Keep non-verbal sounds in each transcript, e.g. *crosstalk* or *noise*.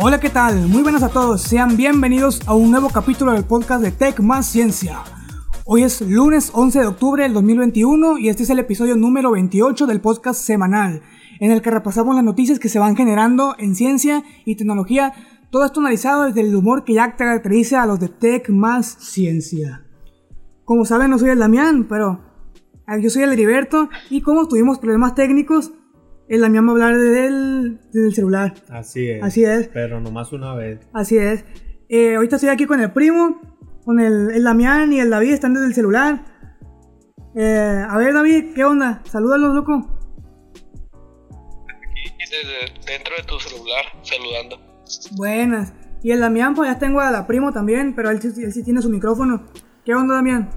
Hola, ¿qué tal? Muy buenas a todos. Sean bienvenidos a un nuevo capítulo del podcast de Tech Más Ciencia. Hoy es lunes 11 de octubre del 2021 y este es el episodio número 28 del podcast semanal, en el que repasamos las noticias que se van generando en ciencia y tecnología, todo esto analizado desde el humor que ya caracteriza a los de Tech Más Ciencia. Como saben, no soy el Damián, pero yo soy el Heriberto y como tuvimos problemas técnicos, el Damián va a hablar del, del celular. Así es. Así es. Pero nomás una vez. Así es. Eh, ahorita estoy aquí con el primo, con el, el Damián y el David, están desde el celular. Eh, a ver, David, ¿qué onda? Salúdalos, loco. Aquí desde dentro de tu celular, saludando. Buenas. Y el Damián, pues ya tengo a la primo también, pero él, sí- él sí tiene su micrófono. ¿Qué onda, Damián?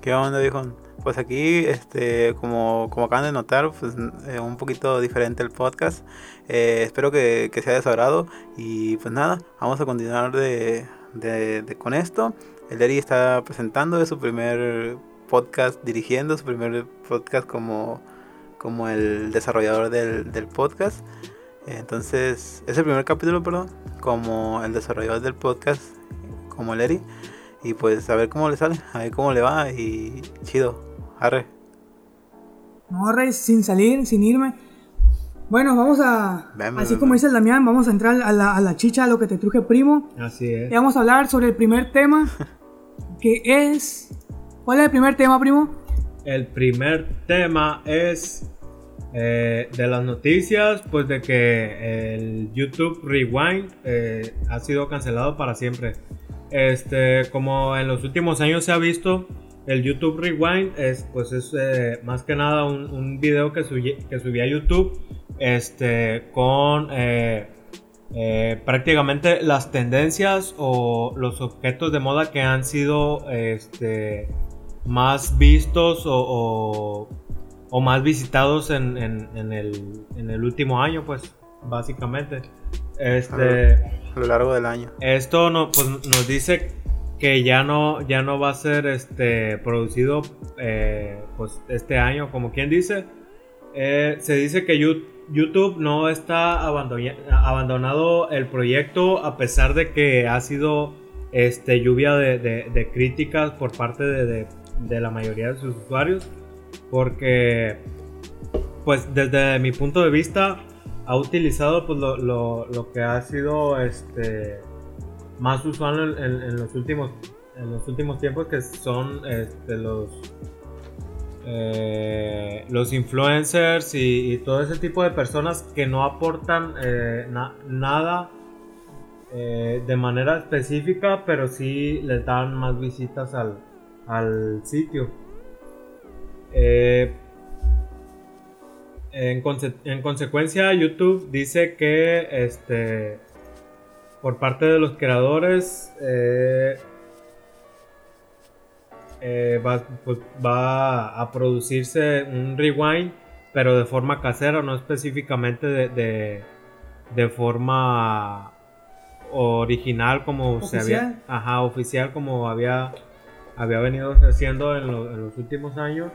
¿Qué onda, viejo? Pues aquí, este, como, como acaban de notar, pues eh, un poquito diferente el podcast. Eh, espero que, que sea de su agrado. Y pues nada, vamos a continuar de, de- con esto. El Eri está presentando es su primer podcast dirigiendo, su primer podcast como, como el desarrollador del, del podcast. Entonces, es el primer capítulo, perdón, como el desarrollador del podcast, como el Eri. Y pues a ver cómo le sale, a ver cómo le va y chido, arre. No, Rey, sin salir, sin irme. Bueno, vamos a. Así como dice el Damián, vamos a entrar a la, a la chicha, a lo que te truje, primo. Así es. Y vamos a hablar sobre el primer tema, *laughs* que es. ¿Cuál es el primer tema, primo? El primer tema es eh, de las noticias, pues de que el YouTube Rewind eh, ha sido cancelado para siempre. Este, como en los últimos años se ha visto, el YouTube Rewind es, pues es eh, más que nada un, un video que, subí- que subí a YouTube, este, con eh, eh, prácticamente las tendencias o los objetos de moda que han sido, este, más vistos o, o- o más visitados en, en- en el, en el último año, pues, básicamente. Este, A lo largo del año. esto no, pues, nos dice que ya no, ya no va a ser este, producido eh, pues, este año, como quien dice. Eh, se dice que YouTube no está abandonado el proyecto a pesar de que ha sido este, lluvia de, de- de críticas por parte de- de la mayoría de sus usuarios. Porque, pues desde mi punto de vista, ha utilizado pues, lo, lo- lo que ha sido este, más usual en, los últimos, en los últimos tiempos, que son este, los eh, los influencers y, todo ese tipo de personas que no aportan eh, na- nada eh, de manera específica, pero sí les dan más visitas al, al sitio. En, en consecuencia, YouTube dice que este, por parte de los creadores eh, eh, va, pues, va a producirse un rewind, pero de forma casera, no específicamente de, de, de forma original como se había, Oficial. ajá, oficial como había, había venido haciendo en, lo- en los últimos años.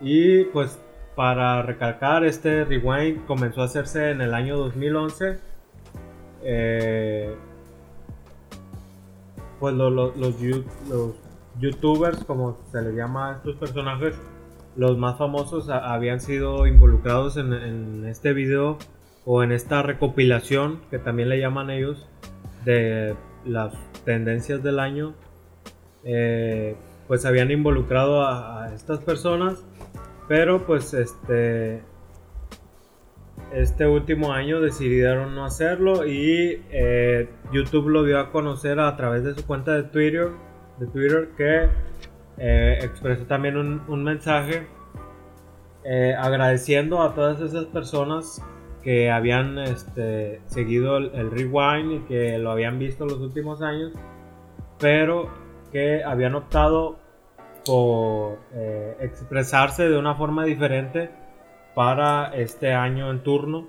Y pues para recalcar, este rewind comenzó a hacerse en el año 2011. Eh, pues lo- lo- los, los youtubers, como se les llama a estos personajes, los más famosos habían sido involucrados en, este video o en esta recopilación, que también le llaman ellos, de las tendencias del año. Eh, pues habían involucrado a estas personas, pero pues este este último año decidieron no hacerlo y eh, YouTube lo dio a conocer a través de su cuenta de Twitter, de Twitter que eh, expresó también un, mensaje eh, agradeciendo a todas esas personas que habían este, seguido el, rewind y que lo habían visto los últimos años, pero que habían optado por expresarse de una forma diferente para este año en turno.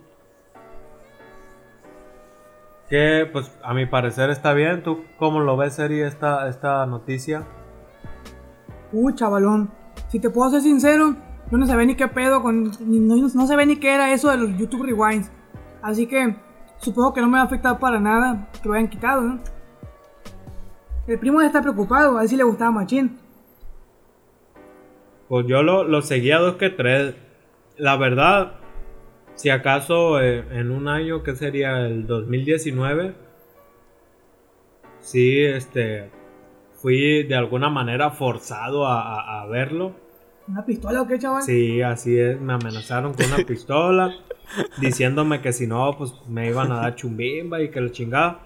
Que pues a mi parecer está bien. ¿Tú cómo lo ves, Eri, esta, esta noticia? Uh, chavalón. Si te puedo ser sincero, yo no sabía ni qué pedo con. ni- No, no sabía ni qué era eso de los YouTube Rewinds. Así que supongo que no me va a afectar para nada que lo hayan quitado, ¿no? El primo ya está preocupado, a ver si le gustaba Machín. Pues yo lo, lo seguía dos que tres. La verdad, si acaso eh, en un año que sería el 2019, sí, este, fui de alguna manera forzado a, a- a verlo. ¿Una pistola o qué, chaval? Sí, así es, me amenazaron con una *laughs* pistola, diciéndome que si no, pues me iban a dar chumbimba y que la chingada.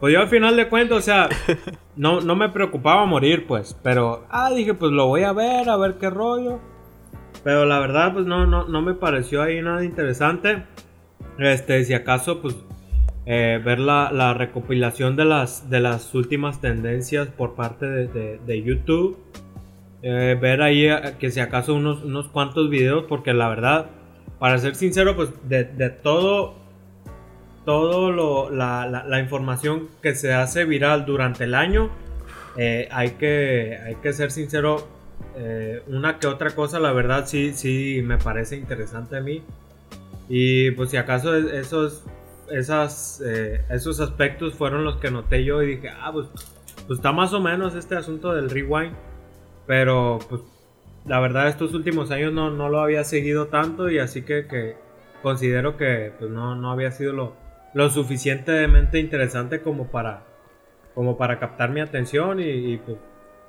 Pues yo al final de cuentas, o sea, no, no me preocupaba morir, pues, pero, ah, dije, pues lo voy a ver, a ver qué rollo. Pero la verdad, pues no, no, no me pareció ahí nada interesante. Este, si acaso, pues, eh, ver la, la recopilación de las, de las últimas tendencias por parte de, de- YouTube. Eh, ver ahí eh, que si acaso unos, unos cuantos videos, porque la verdad, para ser sincero, pues de, de todo, todo lo, la, la- información que se hace viral durante el año, hay, que, hay que ser sincero, eh, una que otra cosa, la verdad sí, sí me parece interesante a mí. Y pues si acaso es- esos, esas, eh, esos aspectos fueron los que noté yo y dije, ah, pues, pues está más o menos este asunto del rewind. Pero pues la verdad estos últimos años no, no lo había seguido tanto y así que, que considero que pues no, no había sido lo, lo suficientemente interesante como para, como para captar mi atención y, y, pues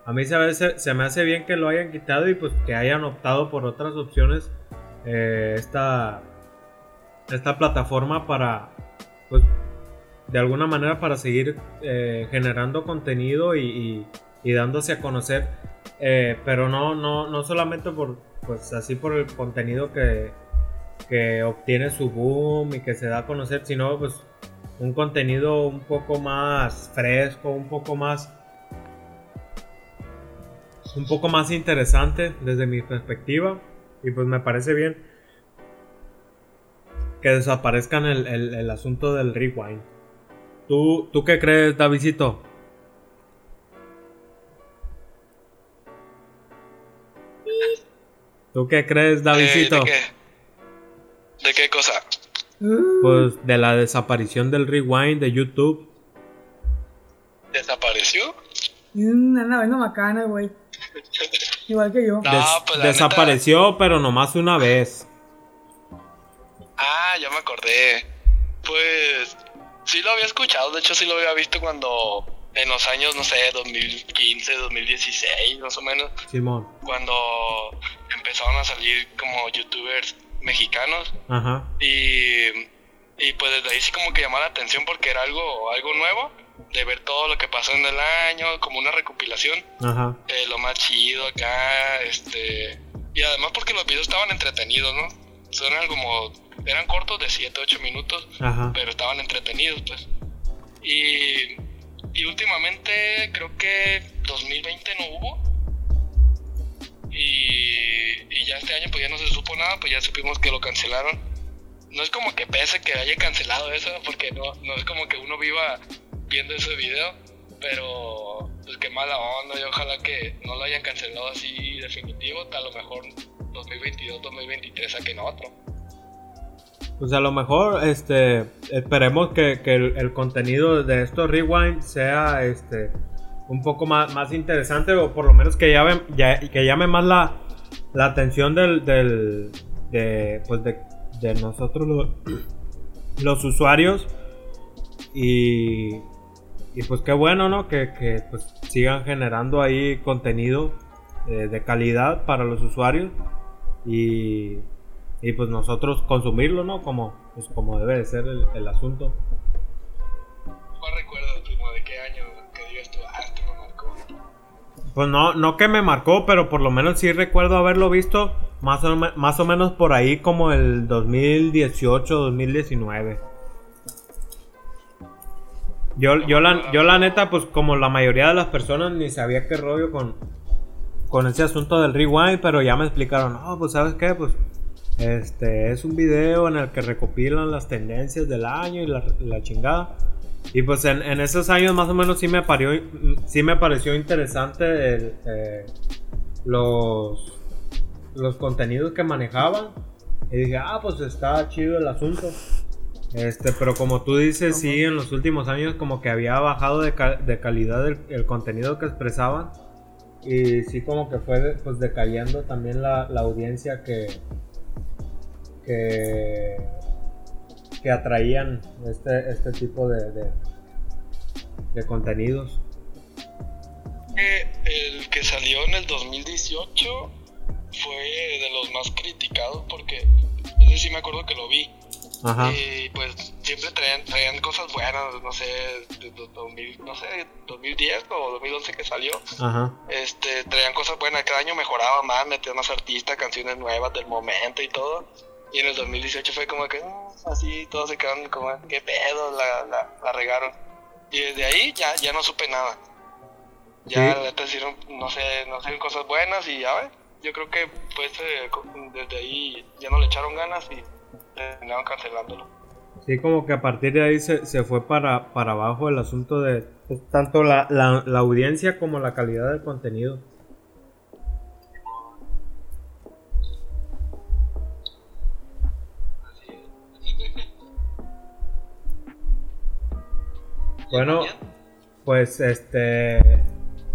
a mí se, me hace bien que lo hayan quitado y pues que hayan optado por otras opciones eh, esta, esta plataforma para pues de alguna manera para seguir eh, generando contenido y dándose a conocer. Eh, pero no, no, no solamente por, pues así por el contenido que, que obtiene su boom y que se da a conocer, sino pues un contenido un poco más fresco, un poco más, un poco más interesante desde mi perspectiva y pues me parece bien que desaparezcan el, el- el asunto del rewind. ¿Tú, ¿Tú qué crees, Davidito? ¿Tú qué crees, Davidito? Eh, ¿De qué? ¿De qué cosa? Pues de la desaparición del rewind de YouTube. ¿Desapareció? una nave bacana, güey. Igual que yo. No, Des- pues, la desapareció, pero nomás una vez. Ah, ya me acordé. Pues sí lo había escuchado, de hecho sí lo había visto cuando en los años, no sé, 2015, 2016, más o menos, Simón. cuando empezaron a salir como youtubers mexicanos Ajá. y, y pues desde ahí sí como que llamó la atención porque era algo, algo nuevo, de ver todo lo que pasó en el año, como una recopilación, Ajá. eh, lo más chido acá, este... Y además porque los videos estaban entretenidos, ¿no? Son algo como... Eran cortos de 7, 8 minutos, Ajá. pero estaban entretenidos, pues. Y, y últimamente creo que 2020 no hubo. Y, y ya este año pues ya no se supo nada, pues ya supimos que lo cancelaron. No es como que pese que haya cancelado eso, porque no, no es como que uno viva viendo ese video, pero pues qué mala onda y ojalá que no lo hayan cancelado así definitivo, a lo mejor 2022, 2023 saquen otro. Pues a lo mejor, este, esperemos que, que el, contenido de estos rewind sea, este, un poco más, más interesante o por lo menos que llame, ya- que llame más la, la atención del, del, de, pues de, de nosotros lo- *clears throat* los, usuarios y, y pues qué bueno, ¿no? Que, que, pues sigan generando ahí contenido eh, de calidad para los usuarios y y pues nosotros consumirlo, ¿no? Como, pues como debe de ser el, el asunto. ¿Cuál recuerdas, primo, de qué año que digas tú, ah, esto me marcó? Pues no, no que me marcó, pero por lo menos sí recuerdo haberlo visto más o, más o menos por ahí como el 2018, 2019. Yo, yo, la, yo la neta, pues como la mayoría de las personas ni sabía qué rollo con, con ese asunto del rewind, pero ya me explicaron, no, pues sabes qué, pues este es un video en el que recopilan las tendencias del año y la, chingada. Y pues en, esos años más o menos sí me, parió, sí me pareció interesante eh, los, los contenidos que manejaban. Y dije, ah, pues está chido el asunto. Este, pero como tú dices, sí, en los últimos años como que había bajado de, de calidad el, el, contenido que expresaban. Y sí como que fue pues decayendo también la, la audiencia que, que, que atraían este, este tipo de, de, de contenidos. El que salió en el 2018 fue de los más criticados porque ese sí me acuerdo que lo vi. Ajá. Y pues siempre traían, traían cosas buenas, no sé, de, de 2000, no sé, 2010 o 2011 que salió. Ajá. Este, traían cosas buenas, cada año mejoraba más, metían más artistas, canciones nuevas del momento y todo. Y en el 2018 fue como que mm, así todos se quedaron como, qué pedo, la, la, la regaron. Y desde ahí ya, ya no supe nada. Ya Sí. te hicieron, no sé, no sé, cosas buenas y ya ves. Yo creo que pues eh, desde ahí ya no le echaron ganas y terminaron cancelándolo. Sí, como que a partir de ahí se, se fue para, para abajo el asunto de pues, tanto la, la, la audiencia como la calidad del contenido. Bueno, pues este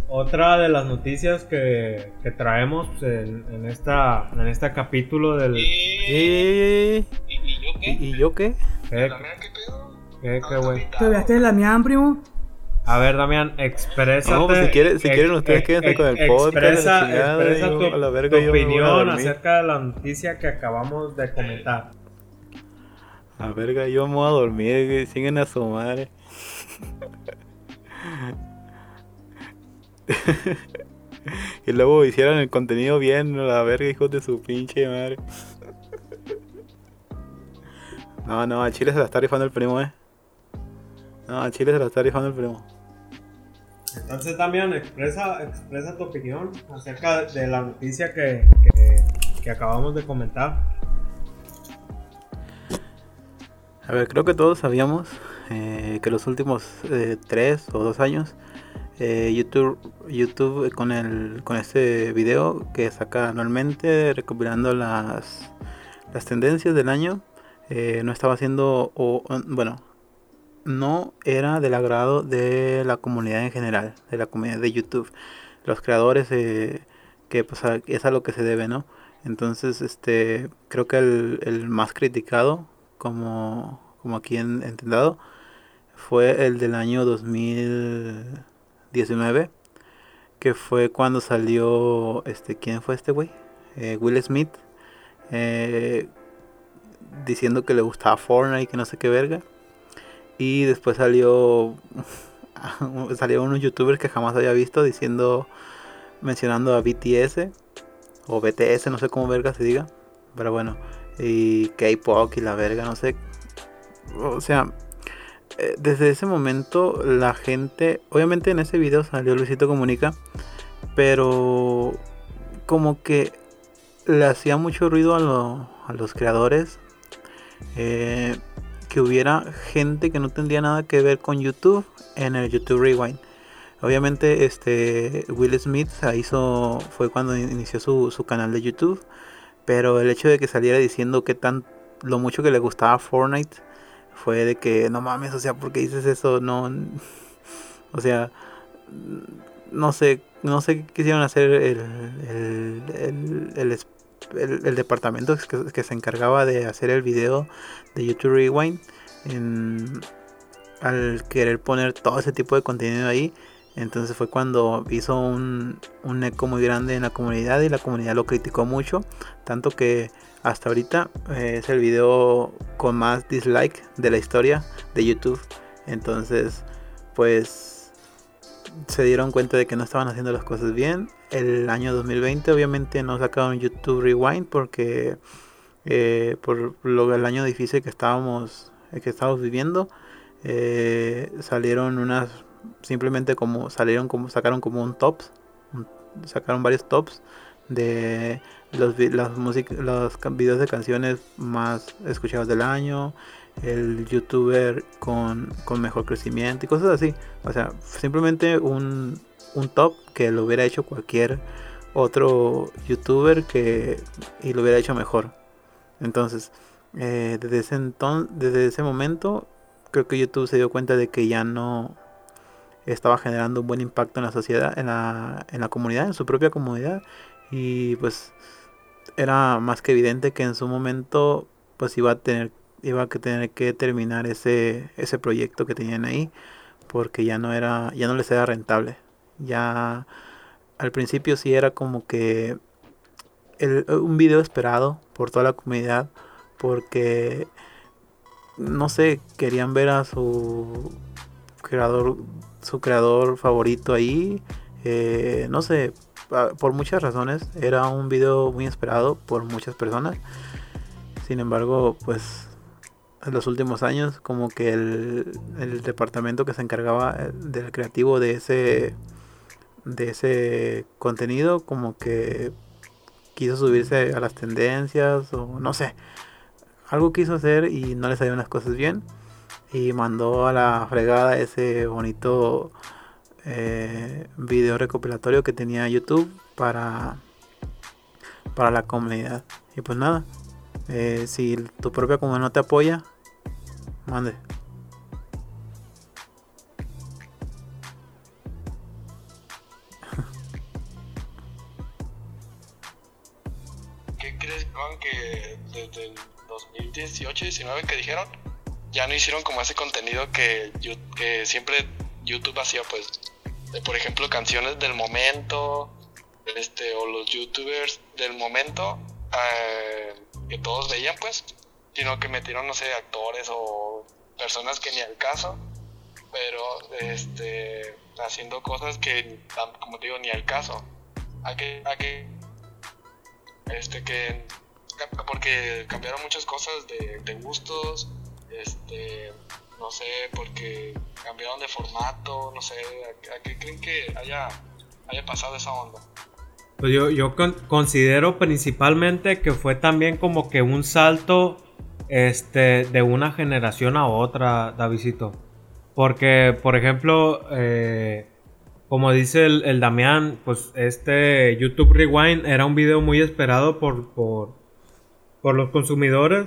otra de las noticias que, que traemos en, en esta en este capítulo del ¿Y, ¿Y, y, y yo qué? y yo qué? ¿Qué, ¿También qué pedo? qué, qué güey? ¿Te veaste de la mian, primo? A ver, Damián, exprésate. No, pues, si quieren- si ex- quieren ustedes ex- quédense con el podcast, Expresa, chingada, expresa yo, tu, a la verga, tu yo me voy a opinión acerca de la noticia que acabamos de comentar. A verga, yo me voy a dormir, que siguen a su madre. *laughs* y luego hicieran el contenido bien, a la verga, hijos de su pinche madre. No, no, a Chile se la está rifando el primo, eh. No, a Chile se la está rifando el primo. Entonces, Damián, expresa, expresa tu opinión acerca de la noticia que, que, que acabamos de comentar. A ver, creo que todos sabíamos eh, que los últimos eh, tres o dos años eh, YouTube, YouTube con el con este video que saca anualmente recopilando las, las tendencias del año eh, no estaba haciendo o o, bueno no era del agrado de la comunidad en general de la comunidad de YouTube los creadores eh, que pues es a lo que se debe no entonces este creo que el, más criticado como, como aquí en Entendado, fue el del año 2019, que fue cuando salió, este, ¿quién fue este güey? Eh, Will Smith, eh, diciendo que le gustaba Fortnite y que no sé qué verga. Y después salió, *laughs* salió unos youtubers que jamás había visto diciendo, mencionando a BTS, o BTS, no sé cómo verga se diga, pero bueno y K-pop y la verga, no sé. O sea, eh, desde ese momento la gente, obviamente en ese video salió Luisito Comunica, pero como que le hacía mucho ruido a, lo- a los creadores eh, que hubiera gente que no tendría nada que ver con YouTube en el YouTube Rewind. Obviamente este Will Smith hizo fue cuando inició su, su canal de YouTube. Pero el hecho de que saliera diciendo que tan lo mucho que le gustaba Fortnite fue de que no mames, o sea, ¿por qué dices eso? No, o sea, no sé, no sé qué quisieron hacer el, el, el, el el- departamento que, que se encargaba de hacer el video de YouTube Rewind en- al querer poner todo ese tipo de contenido ahí. Entonces fue cuando hizo un, un eco muy grande en la comunidad y la comunidad lo criticó mucho. Tanto que hasta ahorita eh, es el video con más dislike de la historia de YouTube. Entonces, pues se dieron cuenta de que no estaban haciendo las cosas bien. El año 2020 obviamente no sacaron YouTube Rewind porque eh, por lo el año difícil que estábamos eh, que estábamos viviendo eh, salieron unas simplemente como salieron como sacaron como un tops sacaron varios tops de los las músic- los videos de canciones más escuchados del año el youtuber con, con mejor crecimiento y cosas así. O sea simplemente un, un top que lo hubiera hecho cualquier otro youtuber que y lo hubiera hecho mejor entonces eh, desde, ese entonces, desde ese momento creo que YouTube se dio cuenta de que ya no estaba generando un buen impacto en la sociedad, en la, en la comunidad, en su propia comunidad. Y pues era más que evidente que en su momento pues iba a tener iba a tener que terminar ese, ese proyecto que tenían ahí porque ya no era ya no les era rentable ya al principio sí era como que un video esperado por toda la comunidad porque no sé querían ver a su creador su creador favorito ahí eh, no sé por muchas razones era un video muy esperado por muchas personas. Sin embargo pues en los últimos años como que el, el departamento que se encargaba eh, del creativo de ese de ese contenido como que quiso subirse a las tendencias o no sé. Algo quiso hacer y no le salieron las cosas bien. Y mandó a la fregada ese bonito eh, video recopilatorio que tenía YouTube para para la comunidad. Y pues nada eh, si tu propia comunidad no te apoya mande desde el 2018-19 que dijeron, ya no hicieron como ese contenido que, siempre YouTube hacía, pues, por ejemplo, canciones del momento, este, o los youtubers del momento eh, que todos veían, pues, sino que metieron, no sé, actores o personas que ni al caso, pero este, haciendo cosas que, como digo, ni al caso. A que, a que, este, que porque cambiaron muchas cosas de, gustos, este, no sé, porque cambiaron de formato, no sé, ¿a, qué creen que haya, haya pasado esa onda? Pues yo, yo considero principalmente que fue también como que un salto este, de una generación a otra, Davidito. Porque, por ejemplo, eh, como dice el, el, Damián, pues este YouTube Rewind era un video muy esperado por, por, por los consumidores.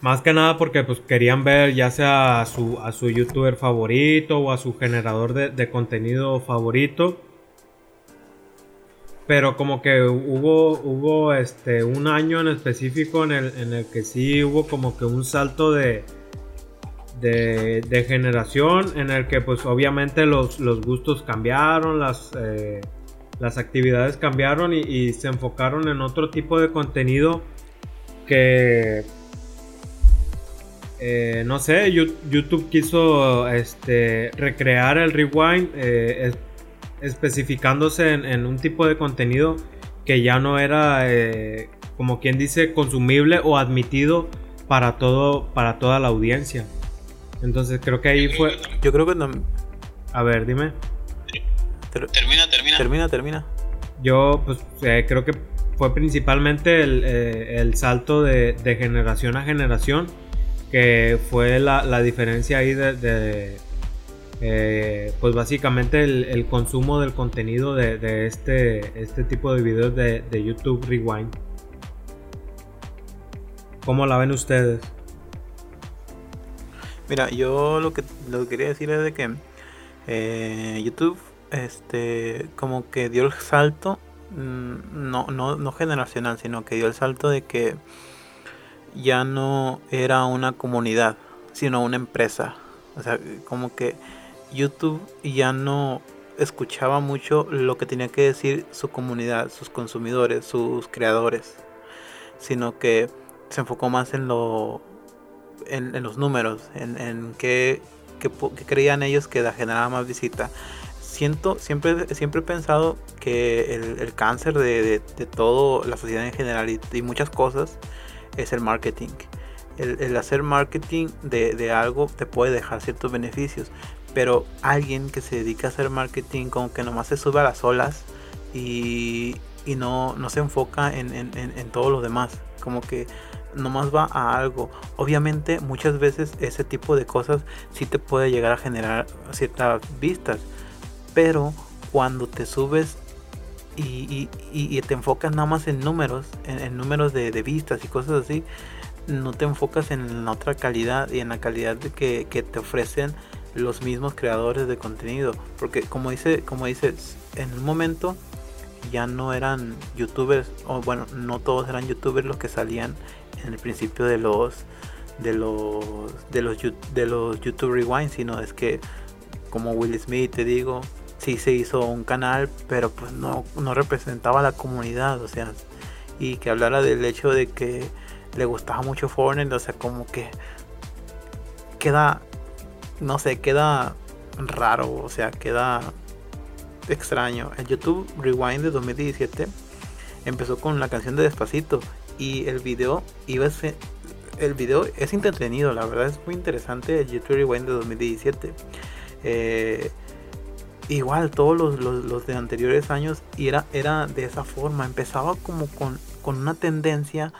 Más que nada porque pues querían ver ya sea a su, a su youtuber favorito o a su generador de, contenido favorito. Pero como que hubo, hubo este, un año en específico en el, en el que sí hubo como que un salto de, de, generación en el que pues obviamente los, los gustos cambiaron, las, eh, las actividades cambiaron y, se enfocaron en otro tipo de contenido que eh, no sé, YouTube quiso este, recrear el rewind eh, especificándose en, un tipo de contenido que ya no era, eh, como quien dice, consumible o admitido para, todo, para toda la audiencia. Entonces creo que ahí fue... Yo creo que no... A ver, dime termina, termina. Termina, termina. Yo, pues, eh, creo que fue principalmente el, eh, salto de, generación a generación, que fue la, diferencia ahí de, eh, pues básicamente el, consumo del contenido de, este, este tipo de videos de, YouTube Rewind. ¿Cómo la ven ustedes? Mira, yo lo que, lo que quería decir es de que YouTube este, como que dio el salto, mm, no, no, no generacional, sino que dio el salto de que ya no era una comunidad, sino una empresa. O sea, como que YouTube ya no escuchaba mucho lo que tenía que decir su comunidad, sus consumidores, sus creadores, sino que se enfocó más en lo en, los números, en, en qué, creían ellos que generaba más visita siento, siempre, siempre he pensado que el, cáncer de, de, toda la sociedad en general y, muchas cosas es el marketing. El, hacer marketing de, algo te puede dejar ciertos beneficios, pero alguien que se dedica a hacer marketing como que nomás se sube a las olas y, no, no se enfoca en, en, en todo lo demás. Como que nomás va a algo. Obviamente muchas veces ese tipo de cosas sí te puede llegar a generar ciertas vistas pero cuando te subes y, te enfocas nada más en números, en, números de, vistas y cosas así, no te enfocas en la otra calidad y en la calidad que te ofrecen los mismos creadores de contenido. Porque como dice, como dices, en un momento ya no eran youtubers, o bueno, no todos eran youtubers los que salían en el principio de los de los de los de los YouTube Rewind, sino es que como Will Smith te digo, sí se hizo un canal, pero pues no, no representaba a la comunidad, o sea, y que hablara del hecho de que le gustaba mucho Fortnite, o sea, como que queda, no sé, queda raro, o sea, queda extraño. El YouTube Rewind de 2017 empezó con la canción de Despacito y el video iba ser, el video es entretenido, la verdad es muy interesante el YouTube Rewind de 2017. Eh, igual todos los, de anteriores años y era, era de esa forma, empezaba como con, una tendencia,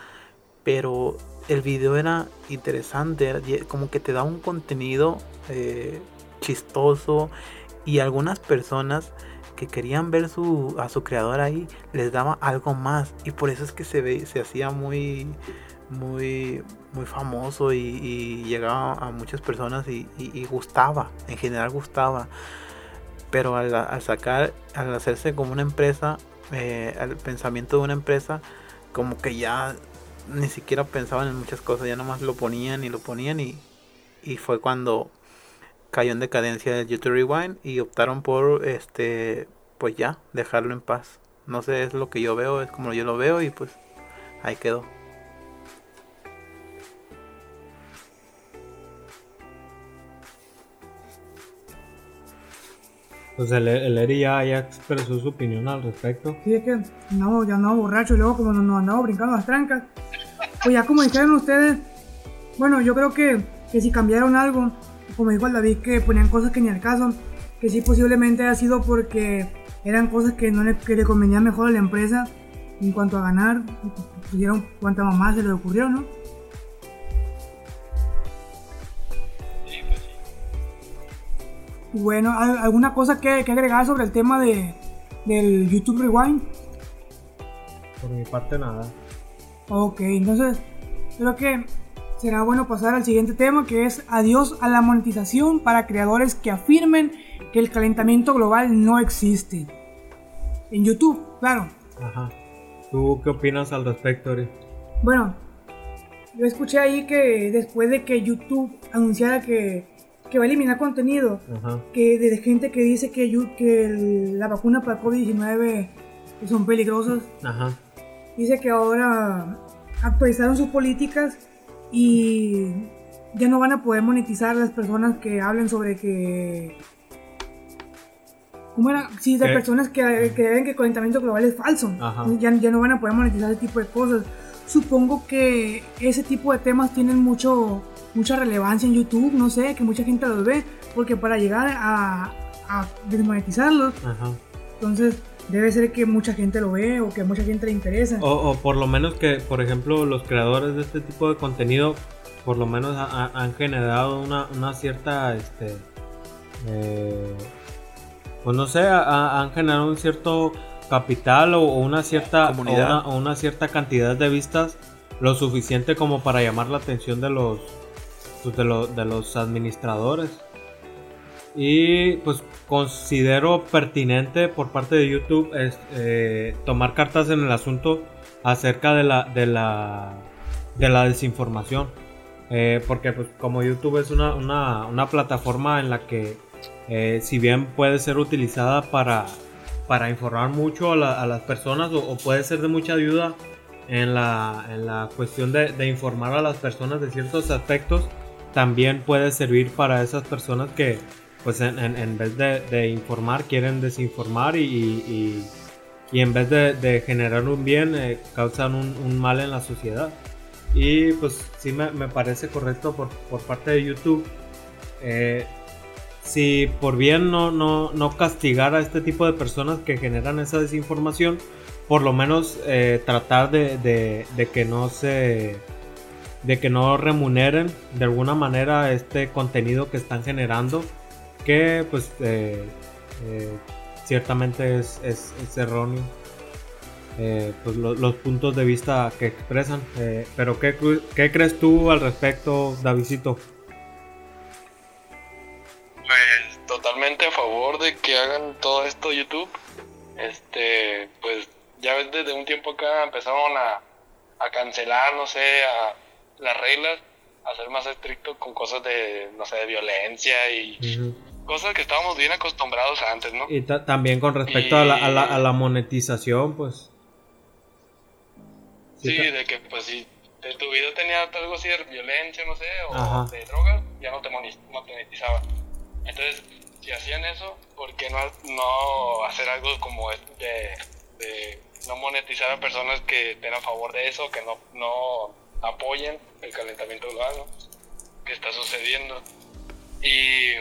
pero el video era interesante, como que te da un contenido eh, chistoso y algunas personas que querían ver su, a su creador ahí les daba algo más. Y por eso es que se ve, se hacía muy muy muy famoso y, llegaba a muchas personas y, gustaba en general gustaba pero al, sacar, al hacerse como una empresa, eh, al pensamiento de una empresa, como que ya ni siquiera pensaban en muchas cosas, ya nomás lo ponían y lo ponían y, y fue cuando cayó en decadencia el YouTube Rewind y optaron por este pues ya dejarlo en paz. No sé, es lo que yo veo, es como yo lo veo y pues ahí quedó. Pues el, el Eri ya, expresó su opinión al respecto. Sí, es que no, ya no borracho y luego como nos, andamos brincando las trancas. Pues ya como dijeron ustedes, bueno, yo creo que, que si cambiaron algo, como dijo el David, que ponían cosas que ni al caso, que sí posiblemente ha sido porque eran cosas que no le, que le convenían mejor a la empresa en cuanto a ganar, pusieron cuánta mamá se le ocurrió, ¿no? Bueno, ¿alguna cosa que, que, agregar sobre el tema de, del YouTube Rewind? Por mi parte nada. Ok, entonces creo que será bueno pasar al siguiente tema que es adiós a la monetización para creadores que afirmen que el calentamiento global no existe. En YouTube, claro. Ajá. ¿Tú qué opinas al respecto, Ori? Bueno, yo escuché ahí que después de que YouTube anunciara que que va a eliminar contenido que de, gente que dice que, que la vacuna para COVID-19 son peligrosas. Dice que ahora actualizaron sus políticas y ya no van a poder monetizar las personas que hablen sobre que... ¿Cómo era? Sí, de personas que, que que el calentamiento global es falso. Ya, ya no van a poder monetizar ese tipo de cosas. Supongo que ese tipo de temas tienen mucho mucha relevancia en YouTube, no sé, que mucha gente los ve, porque para llegar a, a desmonetizarlos, entonces debe ser que mucha gente lo ve o que mucha gente le interesa. O, por lo menos que, por ejemplo, los creadores de este tipo de contenido, por lo menos han generado una, una cierta, este, eh, pues no sé, han generado un cierto capital o, una cierta o una cierta cantidad de vistas lo suficiente como para llamar la atención de los pues, de, de los administradores. Y pues considero pertinente por parte de YouTube eh, tomar cartas en el asunto acerca de la, de la, de la desinformación. Eh, porque pues como YouTube es una, una, una plataforma en la que eh, si bien puede ser utilizada para, para informar mucho a, las personas o, puede ser de mucha ayuda en la, en la cuestión de informar a las personas de ciertos aspectos, también puede servir para esas personas que pues en, vez de, informar quieren desinformar y, y, en vez de, generar un bien eh, causan un, mal en la sociedad. Y pues sí me, parece correcto por, por, parte de YouTube. Eh, si por bien no, no, no, castigar a este tipo de personas que generan esa desinformación, por lo menos eh, tratar de que no se de que no remuneren de alguna manera este contenido que están generando que pues eh, eh, ciertamente es, es, erróneo eh, pues lo- los puntos de vista que expresan. Eh, pero ¿qué, ¿qué crees tú al respecto, Davidito? Pues totalmente a favor de que hagan todo esto YouTube. Este, pues ya desde un tiempo acá empezaron a, a cancelar, no sé, a las reglas, a ser más estrictos con cosas de, no sé, de violencia y cosas que estábamos bien acostumbrados antes, ¿no? Y ta- también con respecto a, la, a, la, a la monetización, pues. Sí, de que pues si de tu video tenía algo así de violencia, no sé, o Ajá. de drogas, ya no te monetizaba. Entonces, si hacían eso, ¿por qué no, no hacer algo como de, de no monetizar a personas que estén a favor de eso, que no, no apoyen el calentamiento global ¿no? que está sucediendo? Y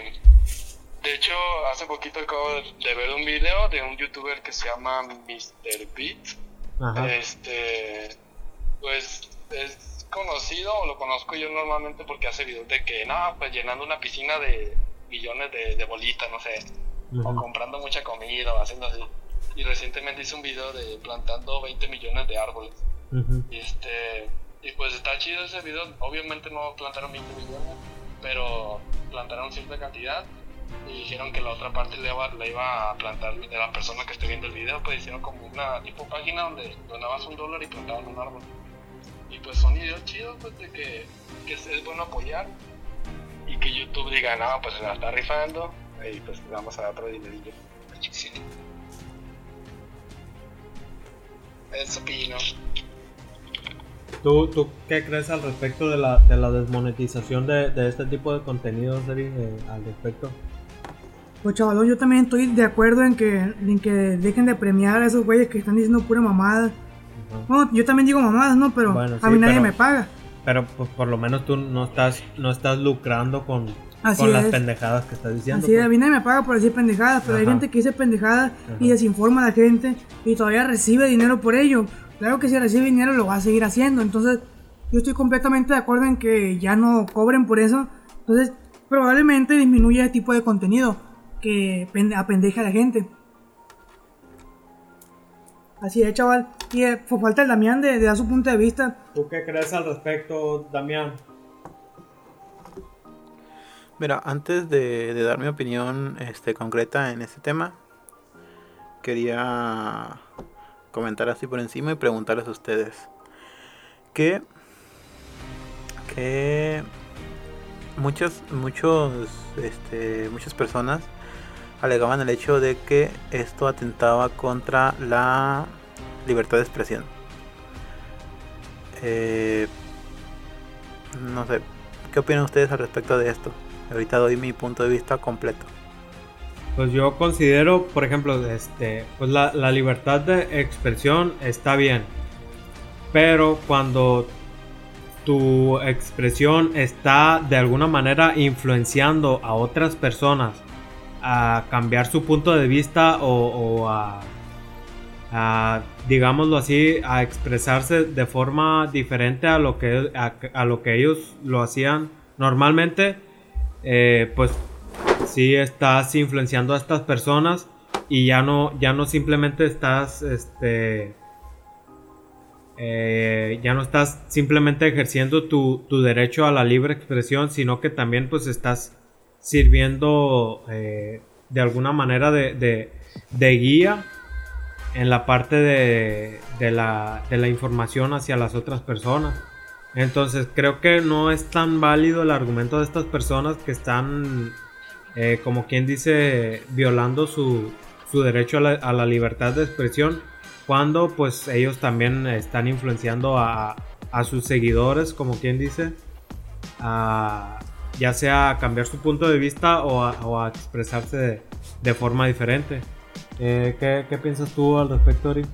de hecho, hace poquito acabo de, ver un video de un youtuber que se llama Mr. Beat. Ajá. Este, pues es conocido, o lo conozco yo normalmente porque hace videos de que, no, pues llenando una piscina de millones de, de bolitas, no sé, o Ujú. comprando mucha comida o haciendo así. Y recientemente hice un video de plantando 20 millones de árboles. Y este, y pues está chido ese video. Obviamente no plantaron 20 millones, pero plantaron cierta cantidad. Y dijeron que la otra parte le iba, le iba a plantar de la persona que esté viendo el video. Pues hicieron como una tipo página donde donabas un dólar y plantaban un árbol. Y pues son ideas chidos, pues de que, que es, es bueno apoyar. Y que YouTube diga, no, pues se la está rifando. Y pues vamos a dar otro dinerillo. Eso opino. ¿Tú, ¿Tú qué crees al respecto de la, de la desmonetización de, de este tipo de contenidos, Eric, eh, al respecto? Pues chavalón, yo también estoy de acuerdo en que, en que dejen de premiar a esos güeyes que están diciendo pura mamada. Ajá. Bueno, yo también digo mamadas, ¿no? Pero Bueno, a sí, mí nadie pero- me paga. Pero pues, por lo menos tú no estás, no estás lucrando con, Así con las es. pendejadas que estás diciendo. Así es, a pues. mí nadie me paga por decir pendejadas, pero hay Ajá. gente que dice pendejadas y desinforma a la gente y todavía recibe dinero por ello. Claro que si recibe dinero lo va a seguir haciendo, entonces yo estoy completamente de acuerdo en que ya no cobren por eso. Entonces probablemente disminuya el tipo de contenido que pende- apendeja a la gente. Así es, chaval. Y eh, falta el Damián de, de dar su punto de vista. ¿Tú qué crees al respecto, Damián? Mira, antes de, de dar mi opinión este, concreta en este tema, quería comentar así por encima y preguntarles a ustedes que, que muchos, muchos, este, muchas personas alegaban el hecho de que esto atentaba contra la libertad de expresión. Eh, no sé, ¿qué opinan ustedes al respecto de esto? Ahorita doy mi punto de vista completo. Pues yo considero, por ejemplo, este, pues la, la libertad de expresión está bien, pero cuando tu expresión está de alguna manera influenciando a otras personas a cambiar su punto de vista o, a, a, digámoslo así, a expresarse de forma diferente a lo que, a lo que ellos lo hacían normalmente, eh, pues sí estás influenciando a estas personas y ya no, ya no simplemente estás, este, eh, ya no estás simplemente ejerciendo tu, tu derecho a la libre expresión, sino que también pues estás sirviendo eh, de alguna manera de, de- de guía en la parte de, de la, de la información hacia las otras personas. Entonces creo que no es tan válido el argumento de estas personas que están, eh, como quien dice, violando su, su derecho a la, libertad de expresión cuando pues ellos también están influenciando a, a sus seguidores, como quien dice, a, ya sea a cambiar su punto de vista o a, expresarse de, forma diferente. Eh, ¿qué, qué piensas tú al respecto, Ori?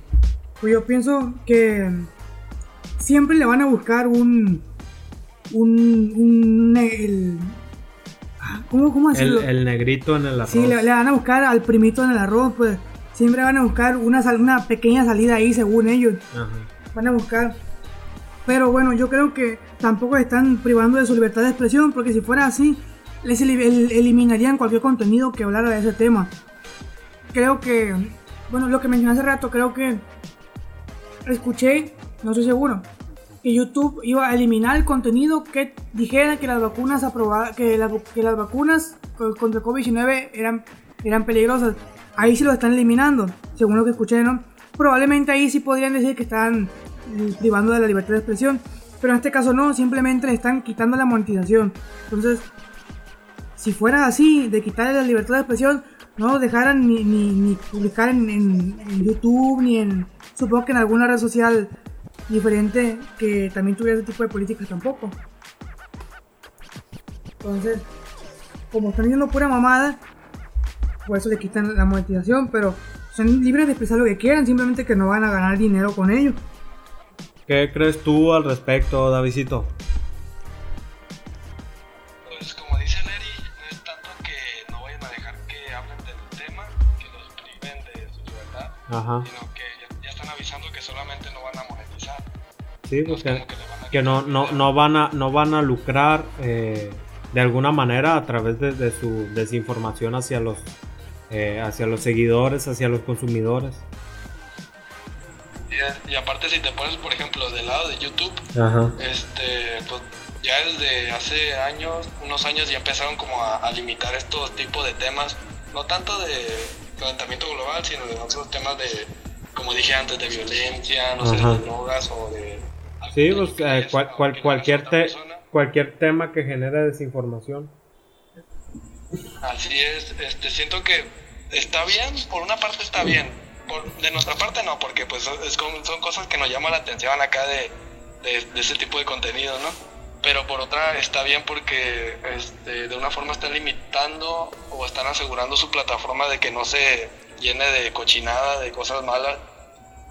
Pues yo pienso que siempre le van a buscar un. un. ¿Cómo, cómo El, decirlo? el negrito en el arroz. Sí, le, le van a buscar al primito en el arroz, pues. Siempre van a buscar una, sal- una pequeña salida ahí, según ellos. Ajá. Van a buscar. Pero bueno, yo creo que tampoco están privando de su libertad de expresión, porque si fuera así, les eli- el- eliminarían cualquier contenido que hablara de ese tema. Creo que, bueno, lo que mencioné hace rato, creo que escuché, no estoy seguro, que YouTube iba a eliminar el contenido que dijera que las vacunas aprobadas, que, las vacunas contra el COVID-19 eran, eran peligrosas. Ahí sí lo están eliminando, según lo que escuché, ¿no? Probablemente ahí sí podrían decir que están privando de la libertad de expresión, pero en este caso no, simplemente le están quitando la monetización. Entonces, si fuera así, de quitarle la libertad de expresión, no dejaran ni, ni, publicar en, en, YouTube ni en, supongo que en alguna red social diferente que también tuviera ese tipo de políticas tampoco. Entonces, como están diciendo pura mamada, por eso le quitan la monetización, pero son libres de expresar lo que quieran, simplemente que no van a ganar dinero con ello. ¿Qué crees tú al respecto, Davidito? Pues como dice Neri, no es tanto que no vayan a dejar que hablen del tema, que los priven de su libertad, sino Sí, pues que, no, no, no, van a, no van a lucrar eh, de alguna manera a través de, su desinformación hacia los, eh, hacia los seguidores, hacia los consumidores. Y, aparte si te pones, por ejemplo, del lado de YouTube, este, pues ya desde hace años, unos años ya empezaron como a, limitar estos tipos de temas, no tanto de calentamiento global, sino de otros temas de, como dije antes, de violencia, no sé, de drogas o de... Sí, pues eh, cualquier, cualquier tema que genere desinformación. Así es, este, siento que está bien, por una parte está bien, de nuestra parte no, porque pues son cosas que nos llaman la atención acá de, de, ese tipo de contenido, ¿no? Pero por otra está bien porque este, de una forma están limitando o están asegurando su plataforma de que no se llene de cochinada, de cosas malas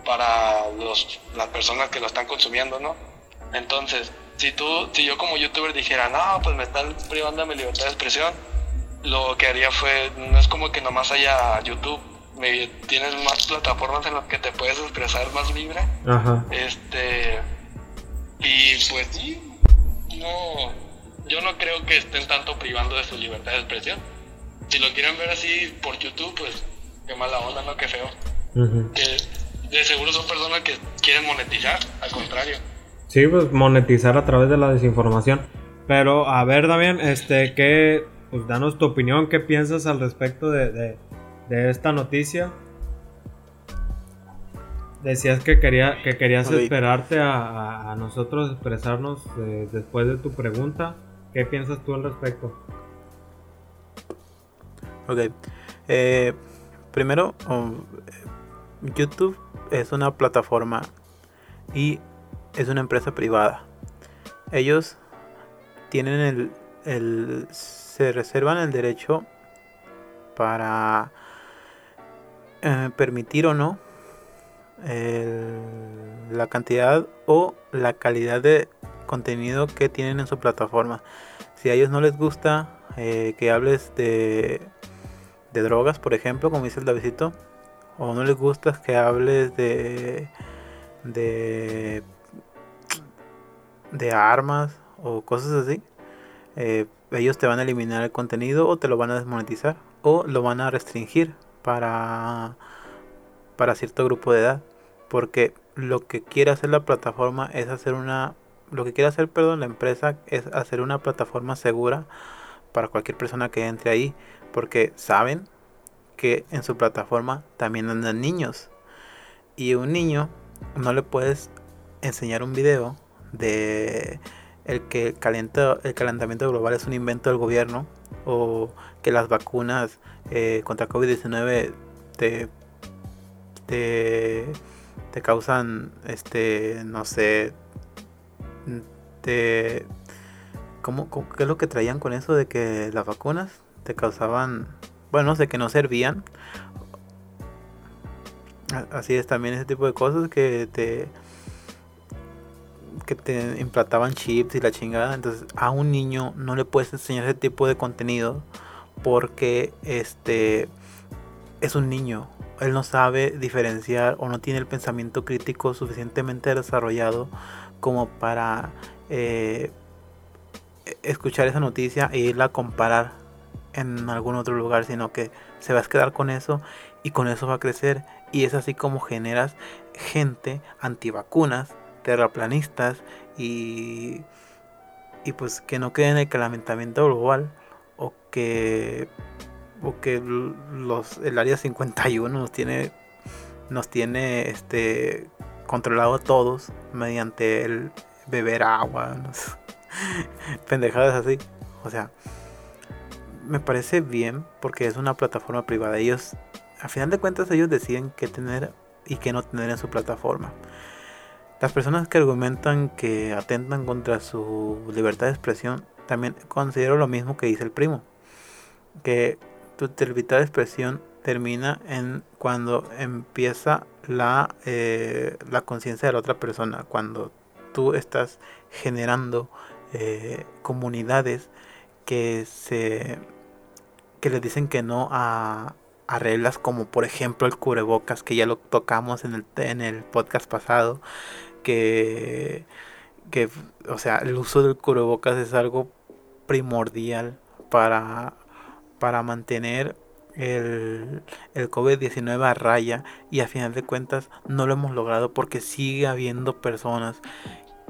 para los, las personas que lo están consumiendo, ¿no? Entonces, si tú, si yo como youtuber dijera, no, pues me están privando de mi libertad de expresión, lo que haría fue, no es como que nomás haya YouTube me, tienes más plataformas en las que te puedes expresar más libre. Este. Y pues sí, no. Yo no creo que estén tanto privando de su libertad de expresión. Si lo quieren ver así por YouTube, pues qué mala onda, no, qué feo. Que de seguro son personas que quieren monetizar, al contrario. Sí, pues monetizar a través de la desinformación. Pero a ver, Damián, este, ¿qué, pues danos tu opinión, qué piensas al respecto de, de esta noticia. Decías que, quería, que querías esperarte a, nosotros expresarnos eh, después de tu pregunta. ¿Qué piensas tú al respecto? Ok. Eh, primero, um, YouTube es una plataforma y es una empresa privada. Ellos tienen el, el se reservan el derecho para eh, permitir o no la cantidad o la calidad de contenido que tienen en su plataforma. Si a ellos no les gusta eh, que hables de, de drogas, por ejemplo, como dice el Davidito, o no les gusta que hables de, de, de armas o cosas así, eh, ellos te van a eliminar el contenido o te lo van a desmonetizar o lo van a restringir para, para cierto grupo de edad. Porque lo que quiere hacer la plataforma es hacer una... Lo que quiere hacer, perdón, la empresa es hacer una plataforma segura para cualquier persona que entre ahí. Porque saben que en su plataforma también andan niños. Y un niño no le puedes enseñar un video de el que el, el calentamiento global es un invento del gobierno o que las vacunas eh, contra COVID-19 te, te, te, causan, este, no sé, te... ¿cómo, ¿Qué es lo que traían con eso de que las vacunas te causaban, bueno, no sé, que no servían? Así es también ese tipo de cosas que te que te implantaban chips y la chingada. Entonces a un niño no le puedes enseñar ese tipo de contenido porque este es un niño. Él no sabe diferenciar o no tiene el pensamiento crítico suficientemente desarrollado como para eh, escuchar esa noticia e irla a comparar en algún otro lugar, sino que se va a quedar con eso y con eso va a crecer Y es así como generas gente antivacunas, terraplanistas y, y pues que no quede en el calentamiento global o que, o que los, el área 51 nos tiene, nos tiene este, controlado a todos mediante el beber agua, *laughs* pendejadas así. O sea, me parece bien porque es una plataforma privada. Ellos, a final de cuentas, ellos deciden qué tener y qué no tener en su plataforma. Las personas que argumentan que atentan contra su libertad de expresión, también considero lo mismo que dice el primo. Que tu libertad de expresión termina en cuando empieza la, eh, la conciencia de la otra persona, cuando tú estás generando eh, comunidades que se que le dicen que no a, a reglas como por ejemplo el cubrebocas que ya lo tocamos en el, en el podcast pasado que, que o sea el uso del cubrebocas es algo primordial para para mantener el, el COVID-19 a raya y a final de cuentas no lo hemos logrado porque sigue habiendo personas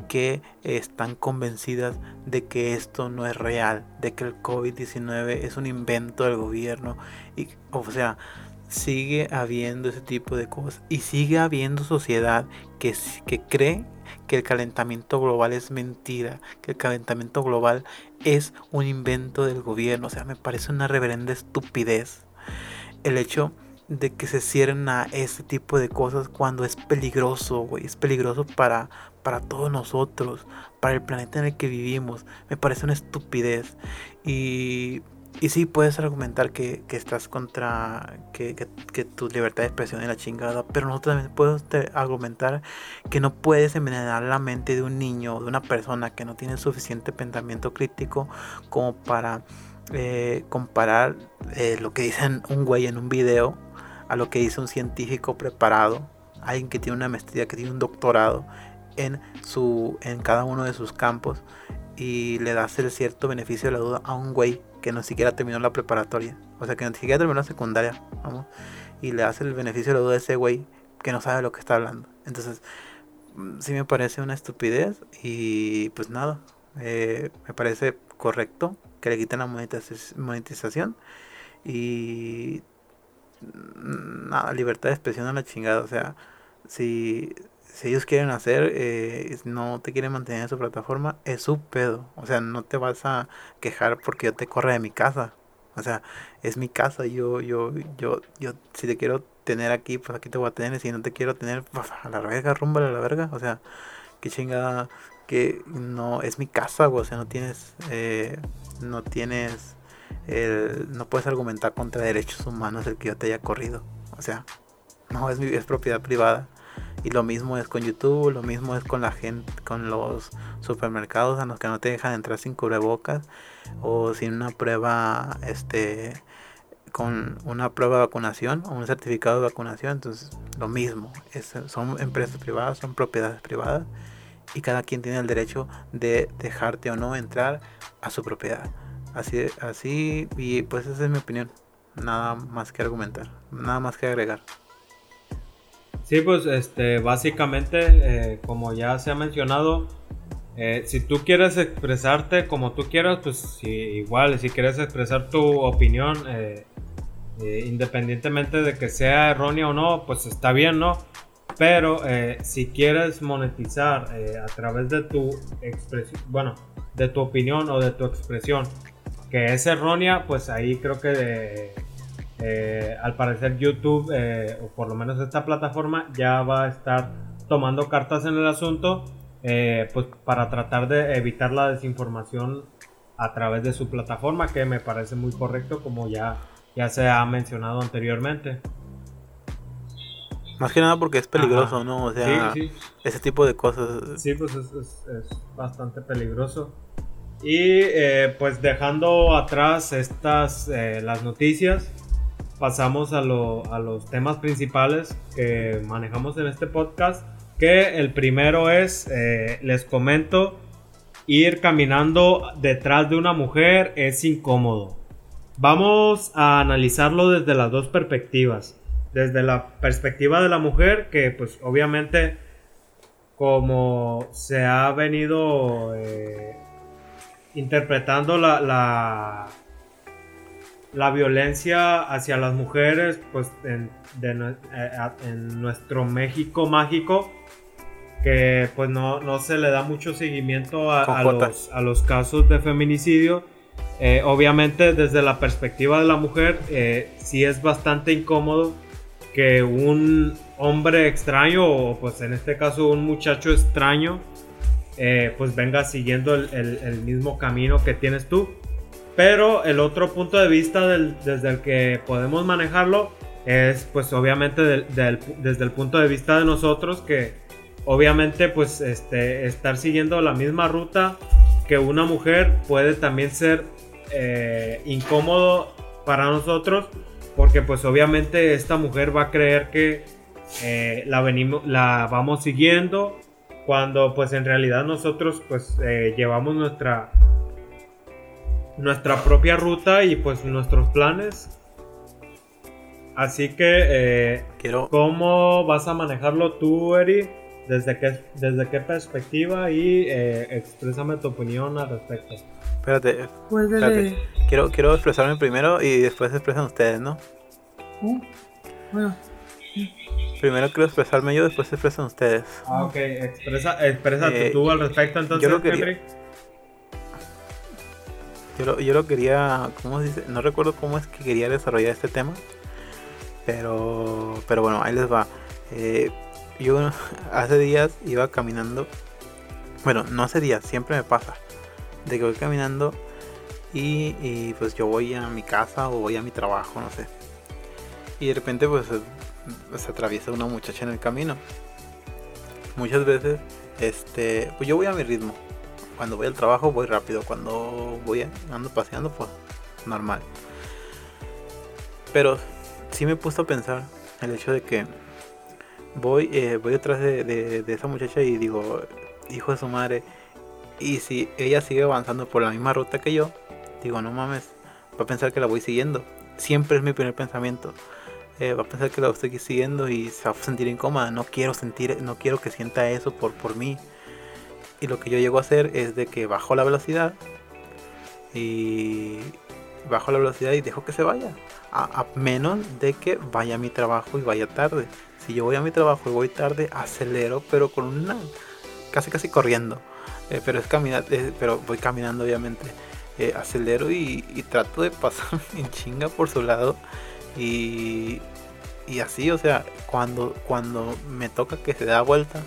que están convencidas de que esto no es real, de que el COVID-19 es un invento del gobierno y o sea, sigue habiendo ese tipo de cosas y sigue habiendo sociedad que, que cree que el calentamiento global es mentira, que el calentamiento global es un invento del gobierno, o sea, me parece una reverenda estupidez el hecho de que se cierren a ese tipo de cosas cuando es peligroso, güey. Es peligroso para, para todos nosotros, para el planeta en el que vivimos. Me parece una estupidez. Y, y sí, puedes argumentar que, estás contra, que, que, tu libertad de expresión es la chingada, pero nosotros también podemos argumentar que no puedes envenenar la mente de un niño o de una persona que no tiene suficiente pensamiento crítico como para eh, comparar eh, lo que dicen un güey en un video a lo que dice un científico preparado, alguien que tiene una maestría, que tiene un doctorado en, su, en cada uno de sus campos y le das el cierto beneficio de la duda a un güey que no siquiera terminó la preparatoria, o sea que no siquiera terminó la secundaria, vamos, y le das el beneficio de la duda a ese güey que no sabe lo que está hablando. Entonces, mm, sí me parece una estupidez y pues nada, eh, me parece correcto que le quiten la monetización y nada, libertad de expresión a la chingada, o sea, si, si ellos quieren hacer, eh, no te quieren mantener en su plataforma, es su pedo, o sea, no te vas a quejar porque yo te corre de mi casa, o sea, es mi casa, yo, yo, yo, yo, si te quiero tener aquí, pues aquí te voy a tener, si no te quiero tener, pues a la verga, rúmbale a la verga, o sea, qué chingada, que no, es mi casa, o sea, no tienes, eh, no tienes el, no puedes argumentar contra derechos humanos el que yo te haya corrido. O sea, no es mi es propiedad privada. Y lo mismo es con YouTube, lo mismo es con la gente, con los supermercados a los que no te dejan entrar sin cubrebocas o sin una prueba, este, con una prueba de vacunación o un certificado de vacunación. Entonces, lo mismo, son empresas privadas, son propiedades privadas y cada quien tiene el derecho de dejarte o no entrar a su propiedad. Así, así, y pues esa es mi opinión. Nada más que argumentar, nada más que agregar. Sí, pues este, básicamente, eh, como ya se ha mencionado, eh, si tú quieres expresarte como tú quieras, pues igual, si quieres expresar tu opinión, eh, independientemente de que sea errónea o no, pues está bien, ¿no? Pero si quieres monetizar a través de tu expresión, bueno, de tu opinión o de tu expresión que es errónea, pues ahí creo que eh, al parecer YouTube, eh, o por lo menos esta plataforma, ya va a estar tomando cartas en el asunto, eh, pues para tratar de evitar la desinformación a través de su plataforma, que me parece muy correcto, como ya, ya se ha mencionado anteriormente. Más que nada porque es peligroso, ¿no? O sea, ese tipo de cosas. Sí, pues es, es bastante peligroso. Y pues dejando atrás estas las noticias, pasamos a, los temas principales que manejamos en este podcast. Que el primero es, eh, les comento, ir caminando detrás de una mujer es incómodo. Vamos a analizarlo desde las dos perspectivas. desde la perspectiva de la mujer, que pues obviamente como se ha venido eh, interpretando la, la, la, violencia hacia las mujeres, pues en, eh, en nuestro México mágico, que pues no, no, se le da mucho seguimiento a, a, los, a los, casos de feminicidio. Eh, obviamente desde la perspectiva de la mujer eh, sí es bastante incómodo que un hombre extraño o pues en este caso un muchacho extraño eh, pues venga siguiendo el, mismo camino que tienes tú. Pero el otro punto de vista desde el que podemos manejarlo es pues obviamente desde el punto de vista de nosotros que obviamente pues este, estar siguiendo la misma ruta que una mujer puede también ser eh, incómodo para nosotros porque pues obviamente esta mujer va a creer que eh, la, venimos, la vamos siguiendo cuando pues en realidad nosotros pues eh, llevamos nuestra nuestra propia ruta y pues nuestros planes así que Quiero... cómo vas a manejarlo tú Eri desde qué desde qué perspectiva y exprésame tu opinión al respecto Espérate. Pues espérate. Quiero, quiero expresarme primero y después expresan ustedes, ¿no? Uh, bueno. Primero quiero expresarme yo, después expresan ustedes. Ah, ok. Expresa, exprésate eh, tú al respecto entonces, yo lo quería, yo lo, yo lo quería, ¿cómo se dice? No recuerdo cómo es que quería desarrollar este tema. Pero, pero bueno, ahí les va. Eh, yo *laughs* hace días iba caminando. Bueno, no hace días, siempre me pasa de que voy caminando y, pues yo voy a mi casa o voy a mi trabajo, no sé. Y de repente pues se, atraviesa una muchacha en el camino. Muchas veces, este, pues yo voy a mi ritmo. Cuando voy al trabajo voy rápido, cuando voy ando paseando pues normal. Pero sí me he puesto a pensar el hecho de que voy, eh, voy detrás de, esa muchacha y digo, hijo de su madre, y si ella sigue avanzando por la misma ruta que yo, digo, no mames, va a pensar que la voy siguiendo. Siempre es mi primer pensamiento. Eh, va a pensar que la estoy siguiendo y se va a sentir incómoda. No quiero sentir, no quiero que sienta eso por, por mí. Y lo que yo llego a hacer es de que bajo la velocidad y bajo la velocidad y dejo que se vaya. A, menos de que vaya a mi trabajo y vaya tarde. Si yo voy a mi trabajo y voy tarde, acelero, pero con una casi casi corriendo. Eh, pero es caminar, eh, pero voy caminando obviamente. Eh, acelero y, trato de pasar *laughs* en chinga por su lado. Y, y así, o sea, cuando, cuando me toca que se da vuelta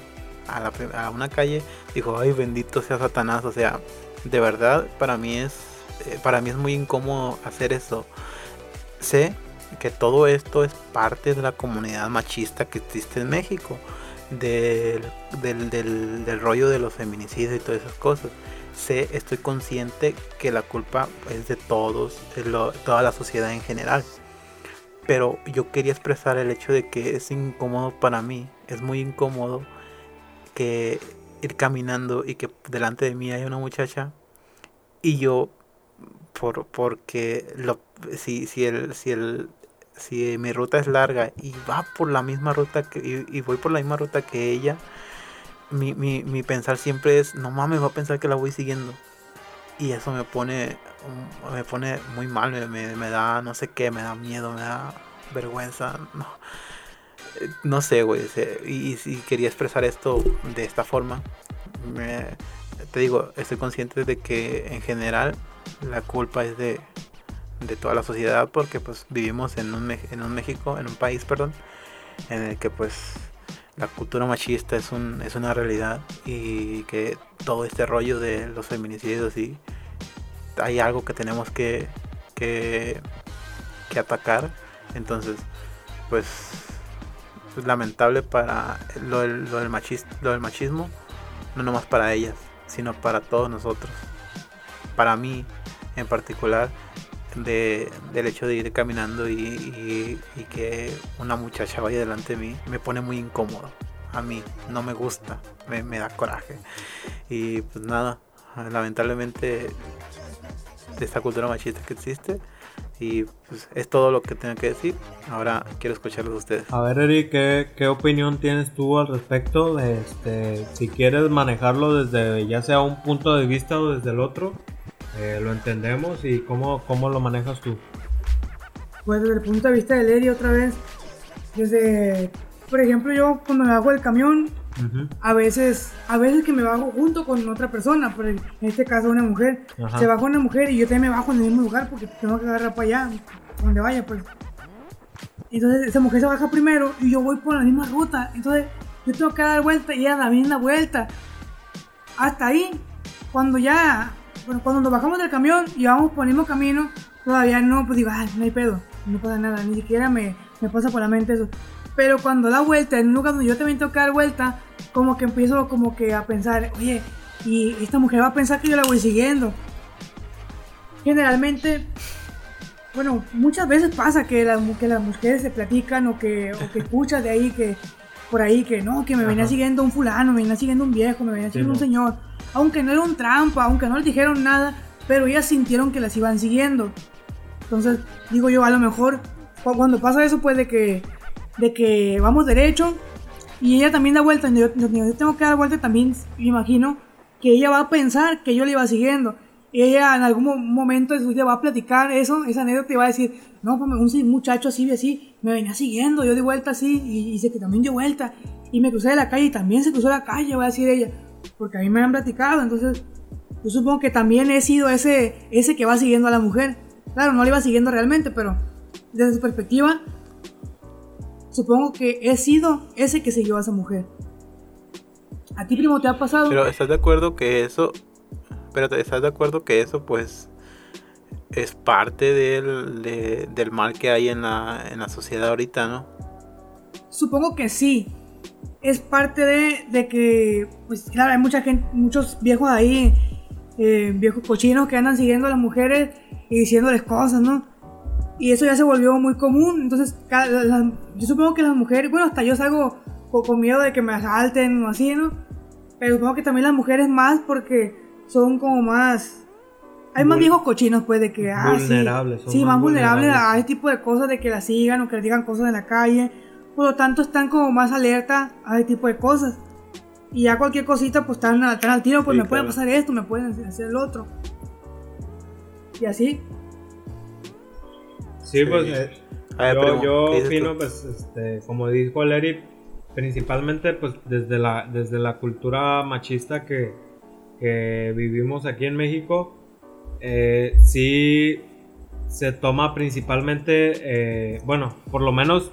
a, la, a una calle, digo, ay bendito sea Satanás. O sea, de verdad para mí es, para mí es muy incómodo hacer eso. Sé que todo esto es parte de la comunidad machista que existe en México del, del, rollo de los feminicidios y todas esas cosas. Sé, estoy consciente que la culpa es de todos, de toda la sociedad en general. Pero yo quería expresar el hecho de que es incómodo para mí, es muy incómodo que ir caminando y que delante de mí hay una muchacha y yo por porque lo si si el si el si mi ruta es larga y va por la misma ruta que, y, voy por la misma ruta que ella, mi, mi, mi, pensar siempre es, no mames, va a pensar que la voy siguiendo. Y eso me pone, me pone muy mal, me, me, da no sé qué, me da miedo, me da vergüenza. No, no sé, güey. Y, quería expresar esto de esta forma. te digo, estoy consciente de que en general la culpa es de, de toda la sociedad porque pues vivimos en un, en un México, en un país, perdón, en el que pues la cultura machista es, un, es una realidad y que todo este rollo de los feminicidios y hay algo que tenemos que, que, que atacar. Entonces, pues es lamentable para lo del, lo, del lo del machismo, no nomás para ellas, sino para todos nosotros. Para mí en particular, de, del hecho de ir caminando y, que una muchacha vaya delante de mí me pone muy incómodo. A mí no me gusta, me, da coraje. Y pues nada, lamentablemente de esta cultura machista que existe, Y pues es todo lo que tengo que decir. Ahora quiero escucharlos a ustedes. A ver, Eric, ¿qué, qué opinión tienes tú al respecto? Este, si quieres manejarlo desde ya sea un punto de vista o desde el otro, eh, lo entendemos y cómo, cómo lo manejas tú. Pues desde el punto de vista de Lady otra vez, desde, por ejemplo, yo cuando me bajo del camión, a veces, a veces que me bajo junto con otra persona, pero en este caso una mujer, Ajá. se baja una mujer y yo también me bajo en el mismo lugar porque tengo que agarrar para allá, donde vaya pues. Entonces esa mujer se baja primero y yo voy por la misma ruta, entonces yo tengo que dar vuelta y ella también da vuelta. Hasta ahí, cuando ya, bueno, cuando nos bajamos del camión y vamos por el mismo camino, todavía no, pues digo, ay, no hay pedo, no pasa nada, ni siquiera me, me pasa por la mente eso. Pero cuando da vuelta, en un lugar donde yo también tengo que dar vuelta, como que empiezo como que a pensar, oye, y esta mujer va a pensar que yo la voy siguiendo. Generalmente, bueno, muchas veces pasa que las, mu- que las mujeres se platican o que, o que escuchas de ahí que, por ahí que no, que me venía Ajá. siguiendo un fulano, me venía siguiendo un viejo, me venía Sí, siguiendo un mo. señor. Aunque no era un trampa, aunque no les dijeron nada, pero ellas sintieron que las iban siguiendo. Entonces, digo yo, a lo mejor cu- cuando pasa eso, pues de que, de que vamos derecho y ella también da vuelta, yo, yo tengo que dar vuelta también, me imagino que ella va a pensar que yo le iba siguiendo. Ella en algún mo- momento de su vida va a platicar eso, esa anécdota y va a decir, no, pues un muchacho así, así, me venía siguiendo, yo di vuelta así y, y dice que también dio vuelta y me crucé de la calle y también se cruzó la calle, va a decir ella, porque a mí me han platicado, entonces yo supongo que también he sido ese, ese que va siguiendo a la mujer. Claro, no le iba siguiendo realmente, pero desde su perspectiva, supongo que he sido ese que siguió a esa mujer. ¿A ti, primo, te ha pasado? Pero ¿estás de acuerdo que eso... Pero ¿estás de acuerdo que eso pues es parte del, de- del mal que hay en la, en la sociedad ahorita, ¿no? Supongo que sí. Es parte de, de que, pues claro, hay mucha gente, muchos viejos ahí, eh, viejos cochinos que andan siguiendo a las mujeres y diciéndoles cosas, ¿no? Y eso ya se volvió muy común. Entonces, cada- yo supongo que las mujeres, bueno, hasta yo salgo con, con miedo de que me asalten o así, ¿no? Pero supongo que también las mujeres más porque son como más... Hay más Vul- viejos cochinos, pues, de que... ah, sí. Vulnerables, son Sí, más más vulnerables vulnerables. a ese tipo de cosas, de que las sigan o que les digan cosas en la calle. Por lo tanto, están como más alerta a ese tipo de cosas. Y ya cualquier cosita, pues están, están al tiro, pues Sí, me puede claro. pasar esto, me pueden hacer el otro. Y así. Sí, pues eh, ver, yo, primo, yo ¿qué dices opino, pues, este, como dijo Larry, principalmente pues desde la, desde la cultura machista que, que vivimos aquí en México, eh, sí se toma principalmente, eh, bueno, por lo menos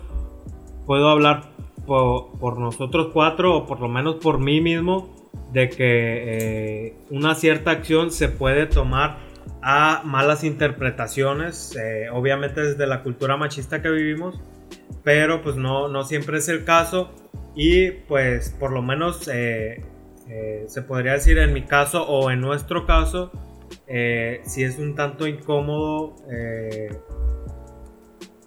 puedo hablar po- por, nosotros cuatro o por lo menos por mí mismo de que eh, una cierta acción se puede tomar a malas interpretaciones, eh, obviamente desde la cultura machista que vivimos, pero pues no, no siempre es el caso. Y pues por lo menos eh, eh, se podría decir en mi caso o en nuestro caso, eh, si es un tanto incómodo, eh,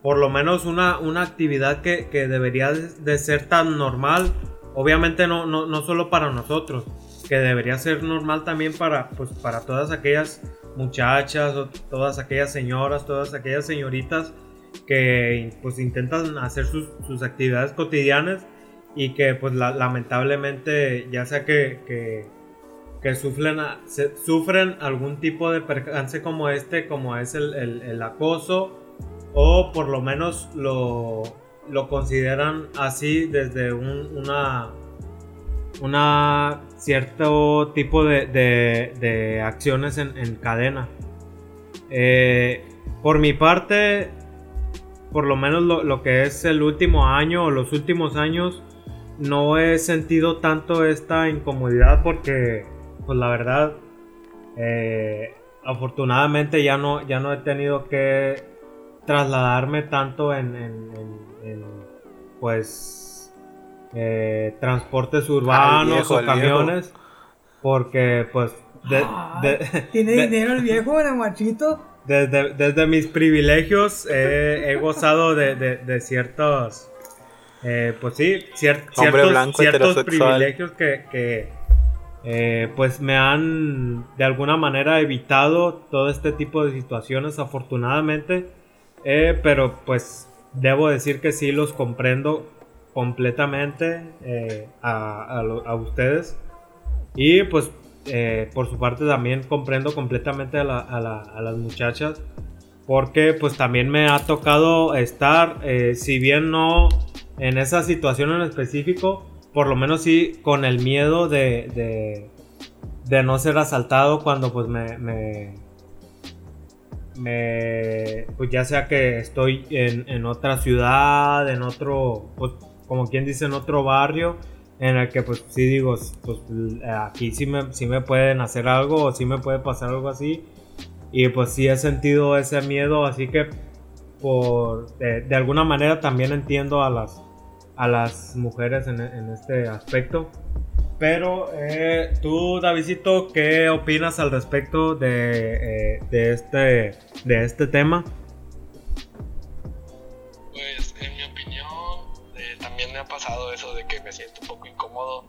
por lo menos una, una actividad que, que debería de, ser tan normal, obviamente no, no, no solo para nosotros, que debería ser normal también para, pues, para todas aquellas muchachas o todas aquellas señoras, todas aquellas señoritas que pues intentan hacer sus, sus actividades cotidianas y que pues la- lamentablemente ya sea que, que, sufren, sufren algún tipo de percance como este, como es el, el- el acoso o por lo menos lo, lo consideran así desde un- una una cierto tipo de, de- acciones en, en cadena. Eh, por mi parte, por lo menos lo, lo que es el último año o los últimos años, no he sentido tanto esta incomodidad porque, pues la verdad, eh, afortunadamente ya no, ya no he tenido que trasladarme tanto en, en- en- en, pues, eh, transportes urbanos viejo, o camiones, porque, pues, de- de- Tiene de- dinero el viejo, el machito. desde, desde mis privilegios eh, he gozado de, de- de ciertos, eh, pues sí, cier- ciertos, blanco ciertos heterosexual. privilegios que, que, eh, pues me han de alguna manera evitado todo este tipo de situaciones afortunadamente Eh, pero pues debo decir que sí los comprendo completamente eh, a, a, ustedes. Y pues eh, por su parte también comprendo completamente a, la, a, las muchachas. Porque pues también me ha tocado estar, si bien no en esa situación en específico, por lo menos sí con el miedo de, de, no ser asaltado cuando pues me, me, pues ya sea que estoy en, otra ciudad, en otro, pues como quien dice, en otro barrio, en el que pues sí digo, pues aquí sí me, sí me pueden hacer algo o sí me puede pasar algo así. Y pues sí he sentido ese miedo, así que por de alguna manera también entiendo a las a las mujeres en, este aspecto. Pero eh, tú, Davidito, ¿qué opinas al respecto de, eh, de, este, de este tema? También me ha pasado eso de que me siento un poco incómodo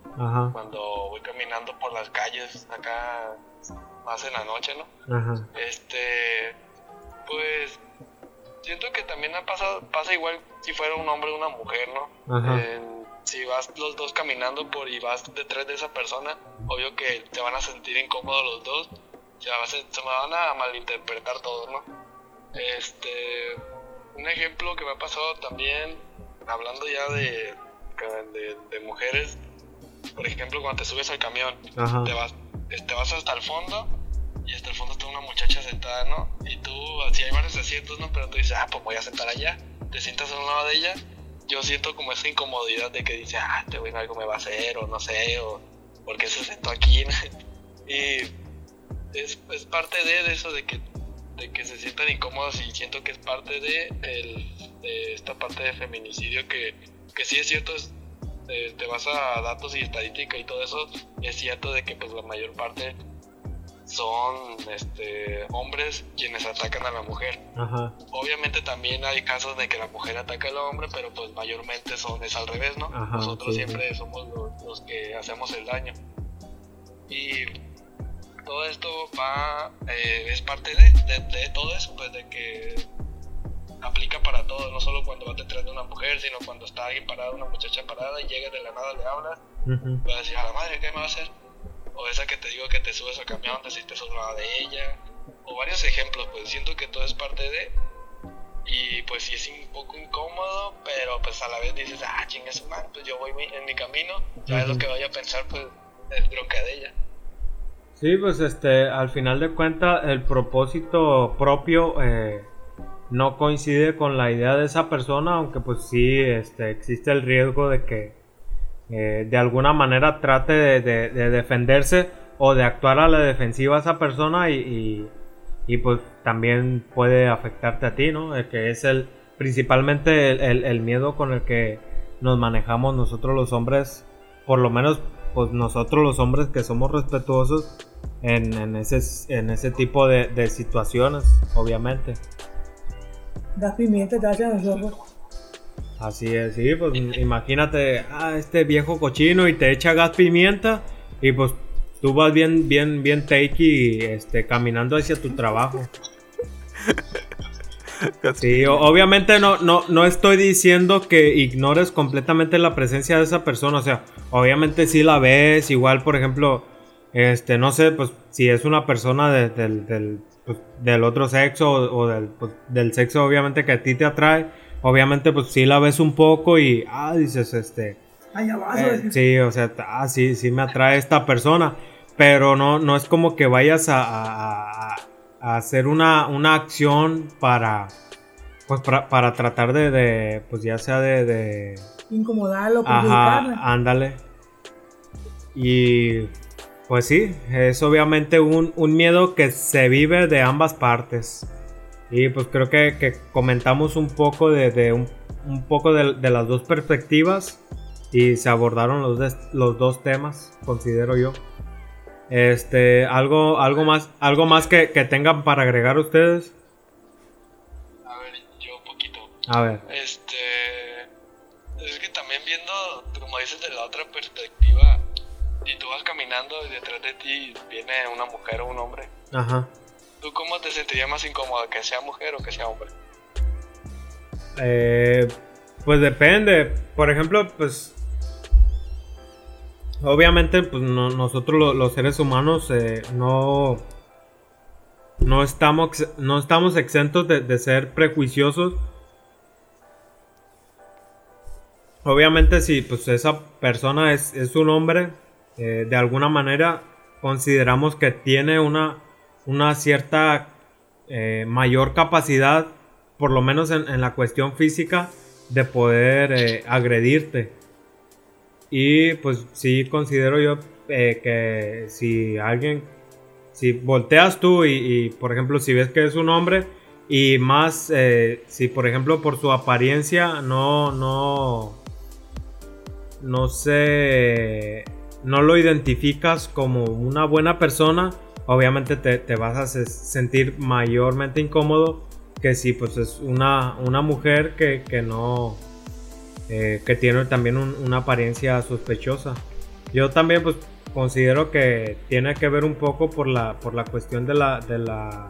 cuando voy caminando por las calles acá, más en la noche, ¿no? Este, pues siento que también ha pasado, pasa igual si fuera un hombre o una mujer, ¿no? si vas los dos caminando por y vas detrás de esa persona, obvio que te van a sentir incómodos los dos, se, me van a malinterpretar todos, ¿no? Este, un ejemplo que me ha pasado también, hablando ya de, de, mujeres, por ejemplo, cuando te subes al camión, te vas, te vas hasta el fondo y hasta el fondo está una muchacha sentada, ¿no? Y tú, así hay varios asientos, ¿no? Pero tú dices, ah, pues voy a sentar allá. Te sientas a un lado de ella. Yo siento como esa incomodidad de que dice, ah, te voy a algo me va a hacer, o no sé, o porque se sentó aquí. *laughs* y es, es, parte de, eso, de que, de que se sientan incómodos y siento que es parte de, el, de esta parte de feminicidio que, que sí es cierto, es, eh, te vas a datos y estadística y todo eso, es cierto de que pues la mayor parte son este, hombres quienes atacan a la mujer. Obviamente también hay casos de que la mujer ataca al hombre, pero pues mayormente son es al revés, ¿no? Nosotros siempre somos los, que hacemos el daño. Y todo esto va, eh, es parte de, de, todo eso, pues de que aplica para todo, no solo cuando va detrás de una mujer, sino cuando está alguien parado, una muchacha parada y llega de la nada, le habla, va a decir, a la madre, ¿qué me va a hacer? o esa que te digo que te subes al camión, te sientes de ella, o varios ejemplos, pues siento que todo es parte de, y pues sí es un poco incómodo, pero pues a la vez dices, ah, chingas, man, pues yo voy en mi camino, ya es lo que vaya a pensar, pues es bronca de ella. Sí, pues este, al final de cuentas, el propósito propio eh, no coincide con la idea de esa persona, aunque pues sí, este, existe el riesgo de que eh, de alguna manera trate de, defenderse o de actuar a la defensiva a esa persona y, pues también puede afectarte a ti, ¿no? que es el principalmente el, miedo con el que nos manejamos nosotros los hombres, por lo menos pues nosotros los hombres que somos respetuosos en, ese, en ese tipo de, situaciones, obviamente. Das pimienta, te Así es, sí, pues imagínate, ah, este viejo cochino y te echa gas pimienta y pues tú vas bien, bien, bien y este, caminando hacia tu trabajo. *laughs* *laughs* Sí, obviamente no, no, no estoy diciendo que ignores completamente la presencia de esa persona, o sea, obviamente sí la ves, igual por ejemplo, este, no sé, pues si es una persona del, del, pues, del, otro sexo o, del, pues, del sexo obviamente que a ti te atrae, obviamente pues sí la ves un poco y, ah, dices, este... Eh, sí, o sea, ah, sí, sí me atrae esta persona, pero no, no es como que vayas a, hacer una, una, acción para, pues para, tratar de, pues ya sea de... de Incomodarlo, Ajá, ándale. Y pues sí, es obviamente un, un miedo que se vive de ambas partes. Y pues creo que, comentamos un poco de, un, poco de, las dos perspectivas y se abordaron los, los dos temas, considero yo. Este, algo, algo más, algo más que, tengan para agregar ustedes. A ver, yo un poquito. A ver. Este, es que también viendo, como dices, de la otra perspectiva, y tú vas caminando y detrás de ti viene una mujer o un hombre. Ajá. ¿Tú cómo te sentirías más incómodo, que sea mujer o que sea hombre? Eh, pues depende. Por ejemplo, pues. Obviamente, pues no- nosotros lo- los seres humanos eh, no. No estamos, no estamos exentos de, ser prejuiciosos. Obviamente, si pues esa persona es, es un hombre, eh, de alguna manera consideramos que tiene una, una cierta eh, mayor capacidad, por lo menos en, en la cuestión física, de poder agredirte. Y pues sí considero yo eh, que si alguien, si volteas tú y, por ejemplo si ves que es un hombre y más eh, si por ejemplo por su apariencia no, no, no sé, no lo identificas como una buena persona, obviamente te, te vas a se- sentir mayormente incómodo que si pues es una, una mujer que, que no, eh, que tiene también un- una apariencia sospechosa. Yo también pues considero que tiene que ver un poco por la, por la cuestión de la, de la,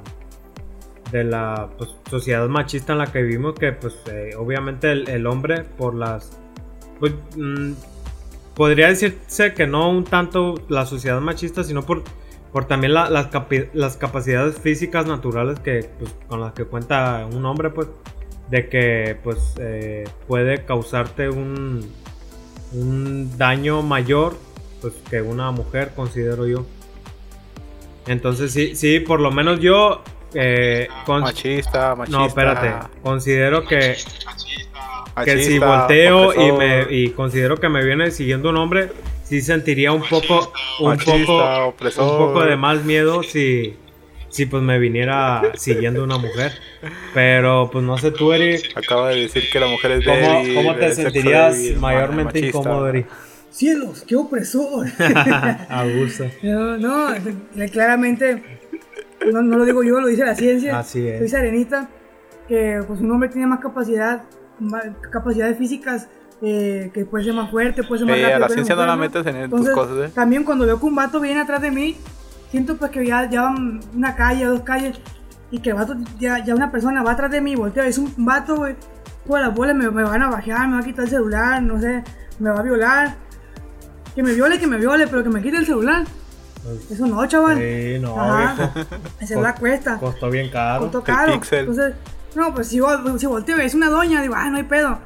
de la pues, sociedad machista en la que vivimos, que pues eh, obviamente el, el hombre por las, pues, mm, podría decirse que no un tanto la sociedad machista, sino por, por también la- las, las capacidades físicas naturales que, pues, con las que cuenta un hombre, pues, de que pues eh, puede causarte un, un daño mayor pues, que una mujer, considero yo. Entonces sí, sí, por lo menos yo... eh, con- Machista, machista. no, espérate, considero que, que si volteo y me y considero que me viene siguiendo un hombre, sí sentiría un poco un Machista, poco opresor. un poco de más miedo si si pues me viniera siguiendo una mujer. Pero pues no sé tú, Eric, Acaba de decir que la mujer es ¿cómo, débil, cómo te sentirías débil, mayormente machista. incómodo, Eric? ¡Cielos! ¡Qué opresor! *laughs* Abuso. no, no, eh, claramente, no, no lo digo yo, lo dice la ciencia. Así es. Lo dice Arenita, que pues un hombre tiene más capacidad, más capacidades físicas, eh, que puede ser más fuerte, puede ser más Eh, rápido. a la ciencia no la metas en tus Entonces, cosas, ¿eh? También cuando veo que un vato viene atrás de mí, siento pues que ya, ya van una calle, dos calles, y que el vato, ya, ya una persona va atrás de mí, voltea, es un vato, güey, todas las bolas me, me van a bajar, me va a quitar el celular, no sé, me va a violar. Que me viole, que me viole, pero que me quite el celular. Eso no, chaval. Sí, no, Ajá. viejo. *laughs* El celular cuesta. Costó bien caro. Costó caro. pixel. Entonces, no, pues si, si volteo es una doña, digo, ah, no hay pedo.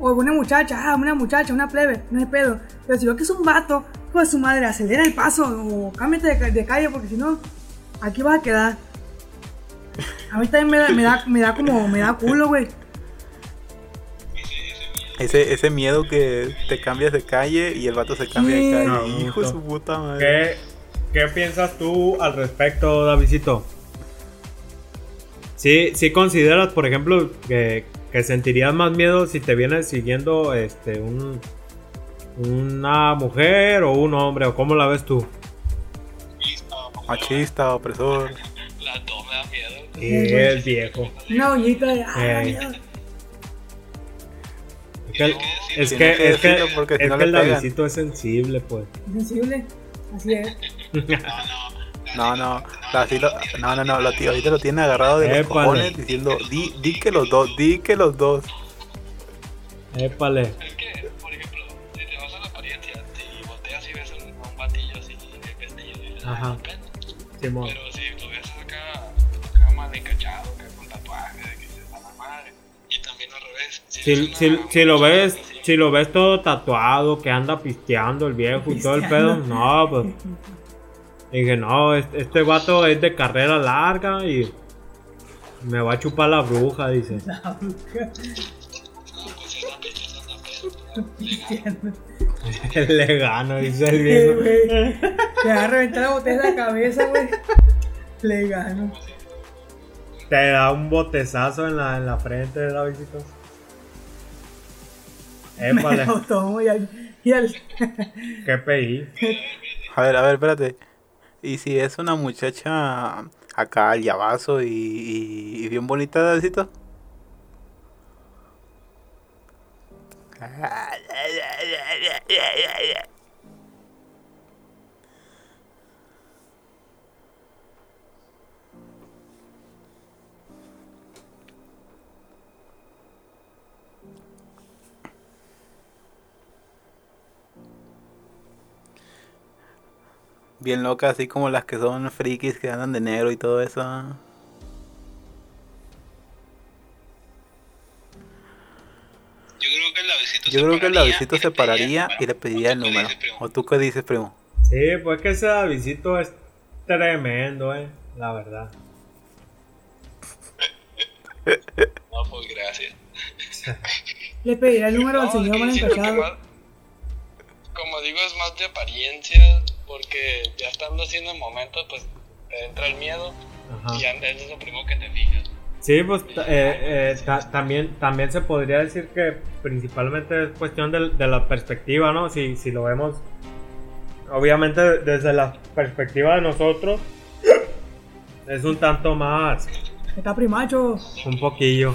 O una muchacha, ah, una muchacha, una plebe, no hay pedo. Pero si veo que es un vato, pues su madre, acelera el paso o cámbiate de, ca- de calle porque si no, aquí vas a quedar. A mí también me da, me da, me da como, me da culo, güey. Ese, ese miedo que te cambias de calle y el vato se cambia Sí. de calle. No, Hijo de su puta madre. ¿Qué, ¿Qué piensas tú al respecto, Davidito? Sí, sí consideras, por ejemplo, que, que sentirías más miedo si te viene siguiendo este un una mujer o un hombre o cómo la ves tú? Machista, opresor. Las dos me dan miedo. Y es viejo. Una doñita de. Es que, el- es Tiene que, que es que, si es no que el. Davidito es sensible, pues. sensible. Así es. No, no, así lo- no, no, no, lo tío, ahorita lo tiene agarrado de los cojones diciendo, di, di que los dos, di que los dos. Épale. Ajá. Simón. Pero si lo ves acá, acá mal encachado, acá con tatuajes, de que se da la madre. Y también al revés. Si, si, una si lo ves, así, si lo ves todo tatuado, que anda pisteando el viejo y todo el pedo, no, pues. Dije, no, este, este vato es de carrera larga y me va a chupar la bruja, dice. pues esa esa es la pena. *laughs* *laughs* Le gano, dice el Sí, viejo. Te *laughs* va a reventar la botella en la cabeza, güey. Le gano. Te da un botezazo en la, en la frente de la visita. Me Épale, lo tomo y al, y al- *laughs* qué PI. A ver, a ver, espérate. Y si es una muchacha acá al llavazo y, y, y bien bonita, Davidito. Bien loca, así como las que son frikis que andan de negro y todo eso. Yo creo que el labicito Yo creo que el labicito y se pararía y le pediría el ¿tú qué número. ¿O tú qué dices, primo? Sí, pues que ese Davidcito es tremendo, eh. La verdad. No, pues gracias. *laughs* Le pediré el número No, señor es que mal más- Como digo, es más de apariencia, porque ya estando haciendo el momento, pues te entra el miedo Ajá. y ya es lo primero que te fijas. Sí, pues eh, eh, ta- también, también se podría decir que principalmente es cuestión de, de la perspectiva, ¿no? Si, si lo vemos, obviamente desde la perspectiva de nosotros, es un tanto más, Está primacho. un poquillo.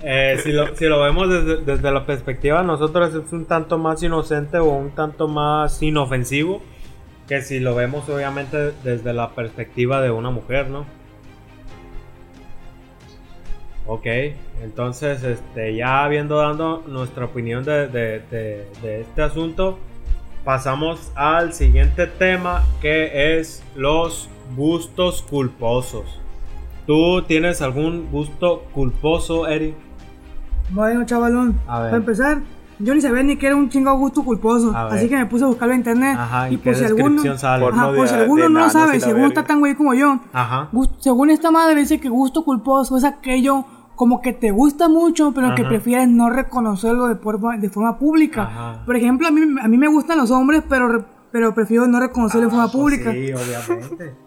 Eh, si, lo, si lo vemos desde, desde la perspectiva de nosotros, es un tanto más inocente o un tanto más inofensivo que si lo vemos obviamente desde la perspectiva de una mujer, ¿no? Ok, entonces este, ya habiendo dado nuestra opinión de, de- de- de este asunto, pasamos al siguiente tema que es los gustos culposos. ¿Tú tienes algún gusto culposo, Eri? Bueno, chavalón. A ver. Para empezar, yo ni sabía ni que era un chingado gusto culposo. Así que me puse a buscarlo en internet. Ajá, y ¿y qué por si alguno. Ajá, si alguno de no enanos sabe, según está tan güey como yo. Ajá. Según esta madre dice que gusto culposo es aquello como que te gusta mucho, pero que prefieres no reconocerlo de forma, de forma pública. Ajá. Por ejemplo, a mí, a mí me gustan los hombres, pero, pero prefiero no reconocerlo de forma Ah, pues pública. Sí, obviamente. *laughs*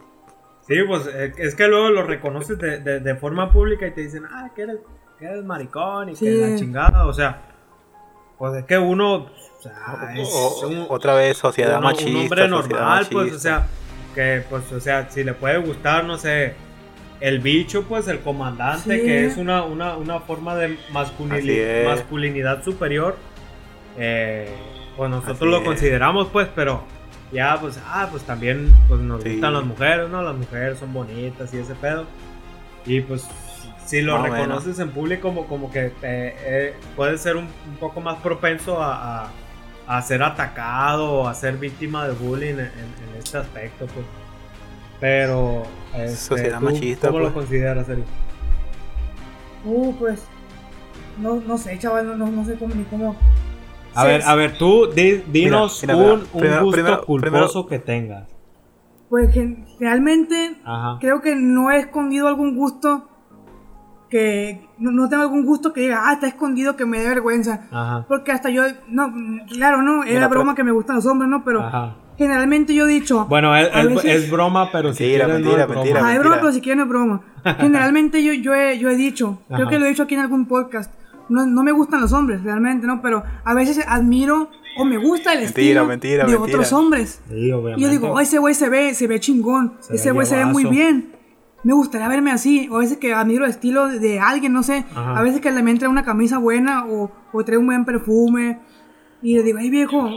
Sí, pues eh, es que luego lo reconoces de, de- de forma pública y te dicen, ah, que eres, que eres maricón y Sí. que la chingada. O sea, pues es que uno, o sea, es un, otra vez, sociedad uno- un machista. hombre normal, pues, o machista. sea, que, pues, o sea, si le puede gustar, no sé, el bicho, pues, el comandante, Sí. que es una, una, una forma de masculinidad, masculinidad superior, eh, pues nosotros Así lo es. consideramos, pues, pero ya, pues, ah, pues también, pues, nos Sí. gustan las mujeres, ¿no? Las mujeres son bonitas y ese pedo, y pues... Si lo Más reconoces en público, como, como que te, eh, puedes ser un, un poco más propenso a, a- a ser atacado o a ser víctima de bullying en, en- en este aspecto, pues. Pero, este, Sociedad ¿tú machista, ¿cómo lo pues. consideras, Eri? Uh, pues. No, no sé, chaval, no, no, no sé cómo ni cómo. A Sí, ver, a ver, tú di- dinos mira, mira, un, un primero- gusto primero- culposo que tengas. Pues realmente Ajá. creo que no he escondido algún gusto que. No, no tengo algún gusto que diga, ah, está escondido que me dé vergüenza. Ajá. Porque hasta yo. No, claro, no, era Mira, broma pero- que me gustan los hombres, ¿no? Pero Ajá. Generalmente yo he dicho. Bueno, es, veces- es broma, pero si Mentira, quieres no mentira, es broma. mentira. Ajá, es broma, pero si quieren no es broma. *laughs* Generalmente yo, yo, he, yo he dicho, creo Ajá. que lo he dicho aquí en algún podcast, no, no me gustan los hombres realmente, ¿no? Pero a veces admiro o me gusta el Mentira, estilo mentira, de mentira. otros hombres. Sí. Y yo digo, oh, ese güey se ve, se ve chingón, Se ese güey se ve muy bien. Me gustaría verme así, o a veces que admiro el estilo de, de alguien, no sé. Ajá. A veces que también trae una camisa buena o, o trae un buen perfume. Y le digo, hey viejo,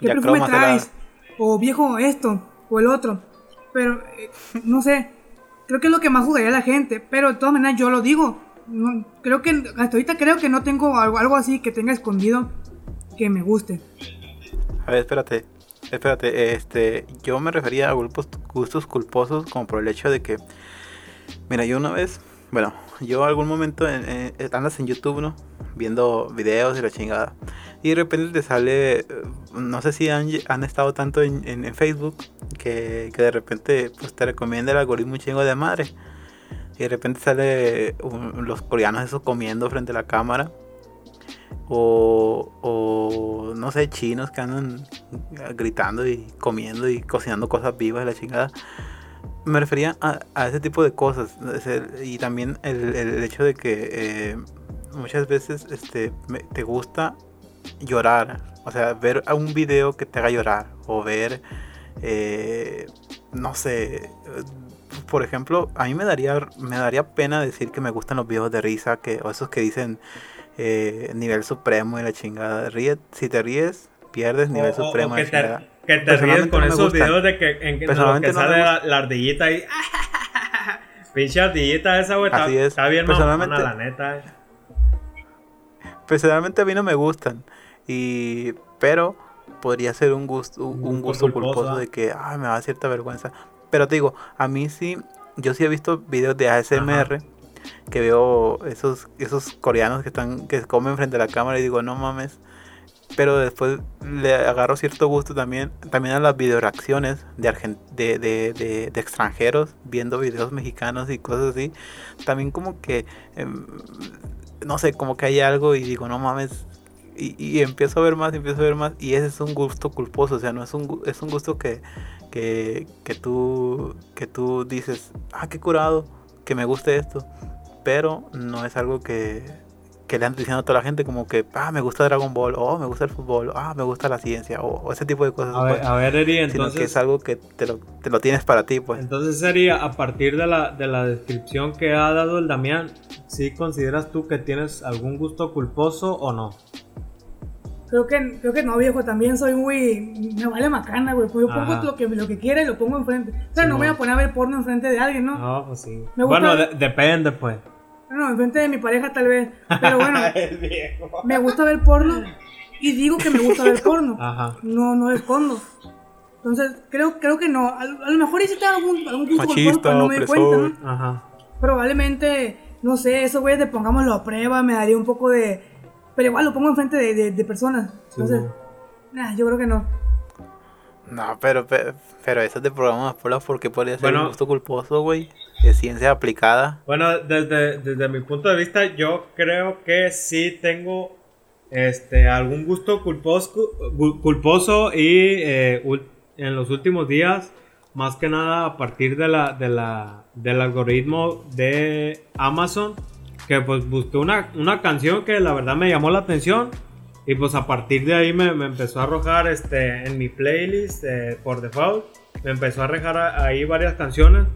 ¿qué Ya perfume traes? O viejo, esto, o el otro. Pero, eh, no sé, creo que es lo que más jugaría la gente. Pero de todas maneras yo lo digo. Creo que, hasta ahorita creo que no tengo algo, algo así que tenga escondido que me guste. A ver, espérate. Espérate, este, yo me refería a gustos culposos como por el hecho de que, mira, yo una vez, bueno, yo algún momento en- en- andas en YouTube, ¿no? Viendo videos de la chingada. Y de repente te sale, eh, no sé si han, estado tanto en, Facebook, que, que de repente pues te recomienda el algoritmo chingo de madre. Y de repente sale los coreanos comiendo frente a la cámara. O, o no sé, chinos que andan gritando y comiendo y cocinando cosas vivas la chingada. Me refería a, a ese tipo de cosas. el- y también el, el hecho de que eh, muchas veces este, me- te gusta llorar. O sea, ver a un video que te haga llorar. O ver, eh, no sé, por ejemplo, a mí me daría, me daría pena decir que me gustan los videos de risa. Que, o esos que dicen eh, nivel supremo y la chingada. Ríe, si te ríes, pierdes nivel O- o- o supremo. y que la te, chingada. Que te ríes con no esos gustan. videos de que, en, en los que no sale la, ardillita ahí. *laughs* Pinche ardillita esa, güey. Está, Así es. está bien mamona, Personalmente- la neta. Personalmente a mí no me gustan. Y, pero podría ser un gusto, un, Un gusto culposo, culposo ¿ah? de que ay, me da cierta vergüenza. Pero te digo, a mí sí, yo sí he visto videos de ASMR que veo esos, esos coreanos que están, que comen frente a la cámara y digo, no mames. Pero después le agarro cierto gusto también, también a las videoreacciones de, argen- de, de, de, de extranjeros viendo videos mexicanos y cosas así. También como que, em, no sé, como que hay algo y digo, no mames. Y, y empiezo a ver más, empiezo a ver más. Y ese es un gusto culposo, o sea, no es un, es un gusto que, que, que, tú, que tú dices, ah, qué curado, que me guste esto. Pero no es algo que, que le han diciendo a toda la gente como que, ah, me gusta Dragon Ball, o me gusta el fútbol, o, ah, me gusta la ciencia, o, o ese tipo de cosas. A ver, pues, a ver Eri, sino que entonces, es algo que te lo, te lo tienes para ti, pues. entonces sería, a partir de la, de la descripción que ha dado el Damián, ¿sí consideras tú que tienes algún gusto culposo o no? Creo que, creo que no, viejo. También soy muy. Me vale macana, güey. Pues yo pongo lo que, lo que quiera y lo pongo enfrente. O sea, Sí, no voy a poner a ver porno enfrente de alguien, ¿no? No, pues sí. Me gusta- Bueno, de- depende pues. No, enfrente de mi pareja tal vez. Pero bueno, *laughs* me gusta ver porno y digo que me gusta ver porno. Ajá. No, no lo escondo. Entonces, creo, creo que no. A, a lo mejor hiciste algún, algún gusto Machista, culposo, pero no me di cuenta. Ajá. Probablemente, no sé, eso, güey, de pongámoslo a prueba, me daría un poco de. Pero igual lo pongo enfrente de, de, de personas. Entonces, mo. nah, yo creo que no. No, pero, pero, pero eso es de programas pruebas porque podría ser Bueno. un gusto culposo, güey. De ciencia aplicada. Bueno, desde, desde mi punto de vista, yo creo que sí tengo este algún gusto culposo, culposo y eh, en los últimos días, más que nada a partir de la, de la, del algoritmo de Amazon, que pues busqué una, una canción que la verdad me llamó la atención y pues a partir de ahí me, me empezó a arrojar este, en mi playlist eh, por default, me empezó a arrojar ahí varias canciones.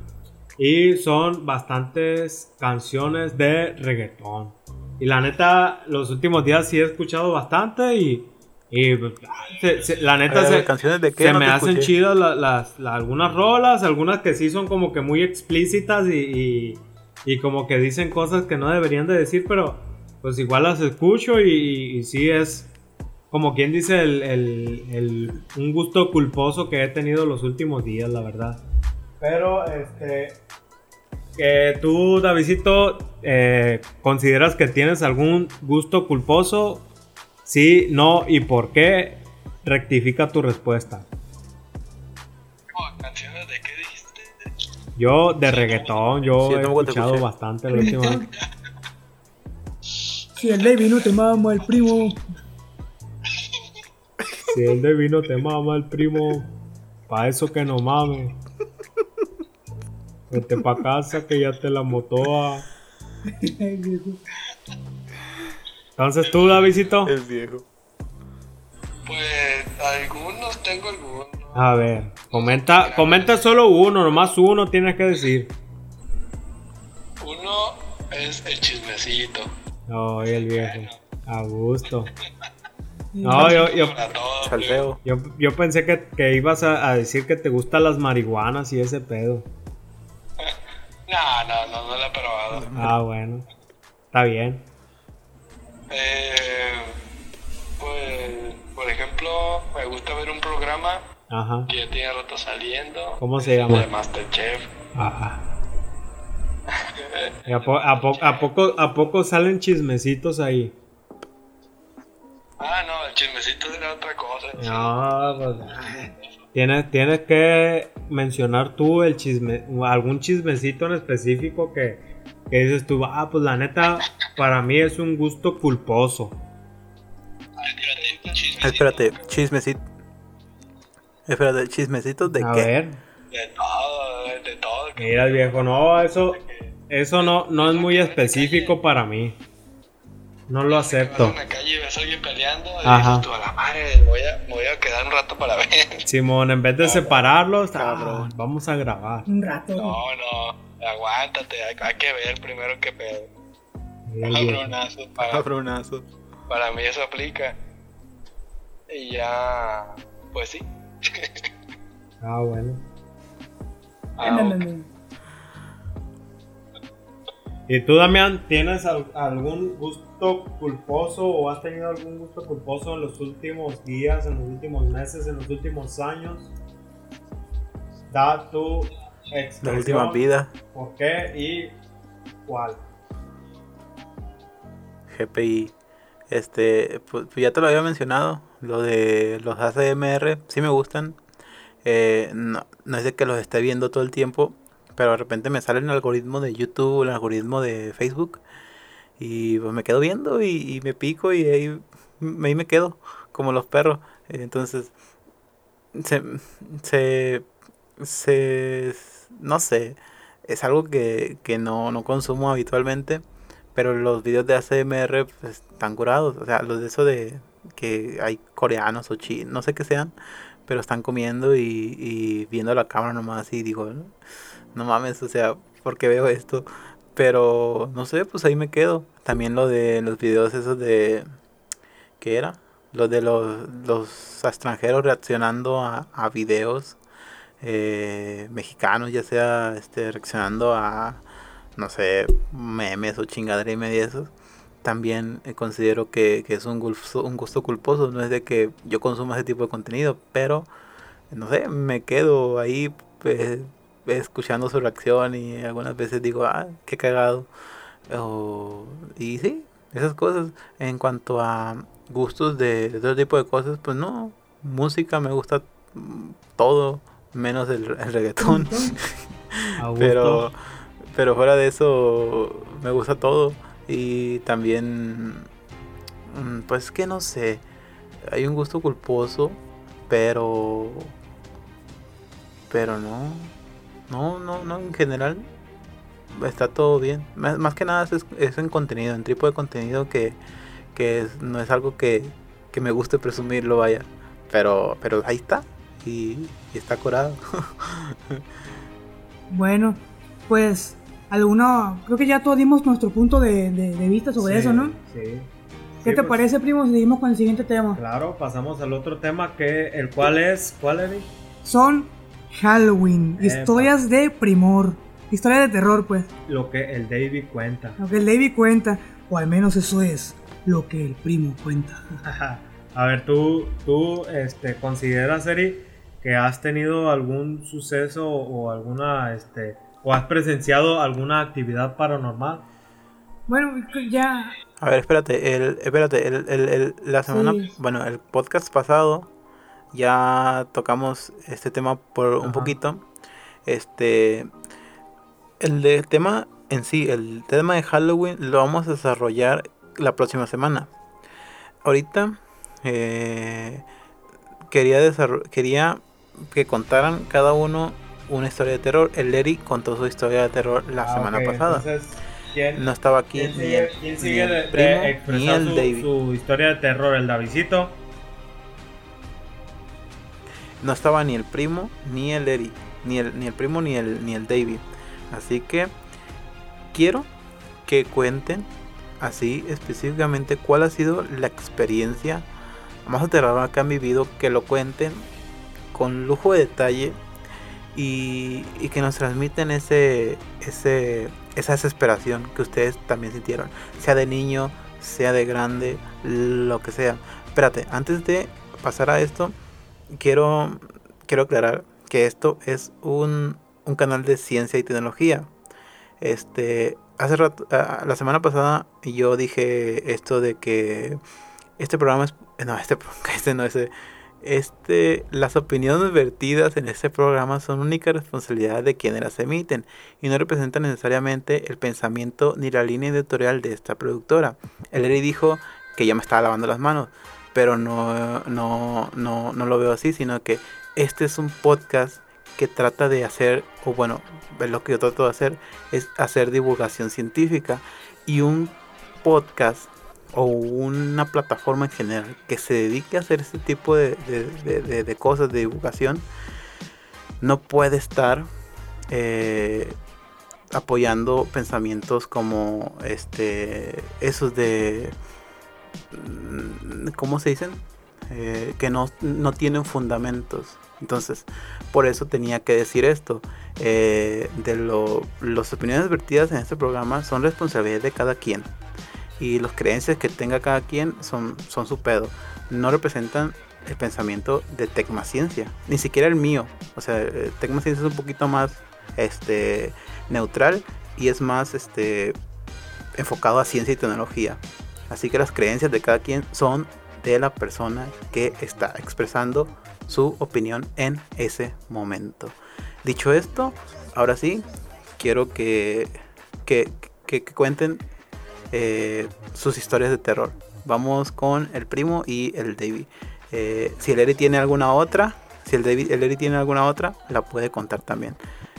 Y son bastantes canciones de reggaetón. Y la neta, los últimos días sí he escuchado bastante y... y, pues, se- se- la neta ver, se, ¿canciones de qué? se No me hacen escuché. chidas la- las, la- algunas rolas, algunas que sí son como que muy explícitas y, y, y como que dicen cosas que no deberían de decir, pero pues igual las escucho y, y sí es como quien dice el, el- el- un gusto culposo que he tenido los últimos días, la verdad. Pero, este. Que tú, Davidito, eh, consideras que tienes algún gusto culposo. Sí, no y por qué. Rectifica tu respuesta. Oh, ¿Canciones de qué dijiste? Yo, de reggaetón, yo Sí, he escuchado escuché. bastante la última. Si el David no te mama, el primo. Si el de vino te mama el primo, pa' eso que no mames. Vete pa' casa que ya te la motoa. Entonces tú, Davidito. El viejo. Pues algunos tengo algunos. A ver, comenta, comenta solo uno, nomás uno tienes que decir. Uno es el chismecito. Ay, el viejo. A gusto. *laughs* No, yo, yo, yo, yo pensé que, que ibas a, a decir que te gustan las marihuanas y ese pedo. No, no, no, no lo he probado. Ah, bueno. Está bien. Eh, pues, por ejemplo, me gusta ver un programa Ajá. que ya tiene rato saliendo. ¿Cómo se De llama? Masterchef. Ajá. *laughs* ¿Y a, po- a po- a poco, ¿A poco salen chismecitos ahí? Ah, no, el chismecito era otra cosa. No, pues, tienes, tienes que mencionar tú el chisme, algún chismecito en específico que, que dices tú, ah, pues la neta, para mí es un gusto culposo. Espérate, chismecito Espérate, chismecito. Espérate, chismecitos de A qué? ver, De todo, de, todo. mira el viejo, no, eso, eso no, no es muy específico para mí. No lo acepto. en la calle y ves a alguien peleando y Ajá. dices tú a la madre, voy a, me voy a quedar un rato para ver. *laughs* Simón, en vez de separarlos, ah, Cabrón. vamos a grabar. Un rato. No, no, aguántate, hay, hay que ver primero qué pedo. Cabronazo, para, Cabronazo. para mí eso aplica. Y ya, pues sí. *laughs* Ah, bueno. Ah, No, no, ok. no. ¿Y tú, Damián, tienes al- algún gusto culposo o has tenido algún gusto culposo en los últimos días, en los últimos meses, en los últimos años? Da tu La expresión. última vida, ¿Por qué y cuál? GPI. Este, pues, pues ya te lo había mencionado, lo de los ACMR, sí me gustan. Eh, no, no es de que los esté viendo todo el tiempo, pero de repente me sale el algoritmo de YouTube, el algoritmo de Facebook, y pues me quedo viendo y, y me pico y ahí, ahí me quedo, como los perros. Entonces, se, se, se, no sé, es algo que, que no, no consumo habitualmente. Pero los videos de ACMR pues, están curados. O sea, los de eso de que hay coreanos o chinos, no sé qué sean, pero están comiendo y, y viendo la cámara nomás y digo, no, mames, o sea, ¿por qué veo esto? Pero no sé, pues ahí me quedo. También lo de los videos esos de... ¿Qué era? Los de los, los extranjeros reaccionando a, a videos eh, mexicanos, ya sea este, reaccionando a no sé, memes o chingadera y media esos, también eh, considero que, que es un gusto, un gusto culposo. No es de que yo consuma ese tipo de contenido, pero no sé, me quedo ahí pues, escuchando su reacción y algunas veces digo, ah, qué cagado. O- y sí, esas cosas. En cuanto a gustos de, de otro tipo de cosas, pues no, música me gusta mm, todo, menos el, el reggaetón. *laughs* Pero, pero fuera de eso, me gusta todo. Y también, mm, pues que no sé, hay un gusto culposo, pero, pero no, no, no, no, en general está todo bien. Más, más que nada es, es en contenido, en tipo de contenido que, que es- no es algo que, que me guste presumirlo, vaya. Pero, pero ahí está, y, y está curado. *laughs* Bueno, pues alguno, creo que ya todos dimos nuestro punto de, de- de vista sobre Sí, eso, ¿no? Sí. ¿Qué Sí, te pues, parece, primo, si seguimos con el siguiente tema? Claro, pasamos al otro tema que el cual es, ¿cuál Eric? Son Halloween, Epa. historias de primor, historias de terror, pues, Lo que el David cuenta. lo que el David cuenta, o al menos eso es lo que el primo cuenta. A ver, tú, tú este, consideras, Eri, que has tenido algún suceso o alguna, este, o has presenciado alguna actividad paranormal. Bueno, ya, A ver, espérate, el, espérate, el, el- el- la semana, Sí. bueno, el podcast pasado ya tocamos este tema por un Ajá. poquito. Este, el de- tema en sí, el tema de Halloween lo vamos a desarrollar la próxima semana. Ahorita eh, quería quería que contaran cada uno una historia de terror. El Leri contó su historia de terror la Ah, semana pasada. Entonces, ¿quién, No estaba aquí quién ni sigue, el, quién ni el primo ni su, David. su historia de terror? El Davidcito. No estaba ni el primo ni el Eri, ni el, ni el primo ni el, ni el David. Así que quiero que cuenten así específicamente cuál ha sido la experiencia más aterradora que han vivido, que lo cuenten con lujo de detalle y, y que nos transmiten ese, ese, esa desesperación que ustedes también sintieron, sea de niño, sea de grande, lo que sea. Espérate, antes de pasar a esto, quiero, quiero aclarar que esto es un, un canal de ciencia y tecnología. Este, hace rato, ah, la semana pasada yo dije esto de que este programa es, no, este, *laughs* este no, ese, este, las opiniones vertidas en este programa son única responsabilidad de quienes las emiten y no representan necesariamente el pensamiento ni la línea editorial de esta productora. El Eri dijo que ya me estaba lavando las manos, pero no, no, no, no lo veo así, sino que este es un podcast que trata de hacer, o bueno, lo que yo trato de hacer es hacer divulgación científica. Y un podcast o una plataforma en general que se dedique a hacer este tipo de, de- de- cosas de divulgación no puede estar eh, apoyando pensamientos como este esos de ¿cómo se dicen? Eh, que no, no tienen fundamentos Entonces, por eso tenía que decir esto. Eh, de lo, las opiniones vertidas en este programa son responsabilidad de cada quien. Y las creencias que tenga cada quien son, son su pedo. No representan el pensamiento de Tecmaciencia. Ni siquiera el mío. O sea, eh, Tecmaciencia es un poquito más este, neutral y es más este, enfocado a ciencia y tecnología. Así que las creencias de cada quien son de la persona que está expresando su opinión en ese momento. Dicho esto, ahora sí, quiero que, que, cuenten eh, sus historias de terror. Vamos con el primo y el David. Eh, si el Eri tiene alguna otra, si el David, el Eri tiene alguna otra, la puede contar también.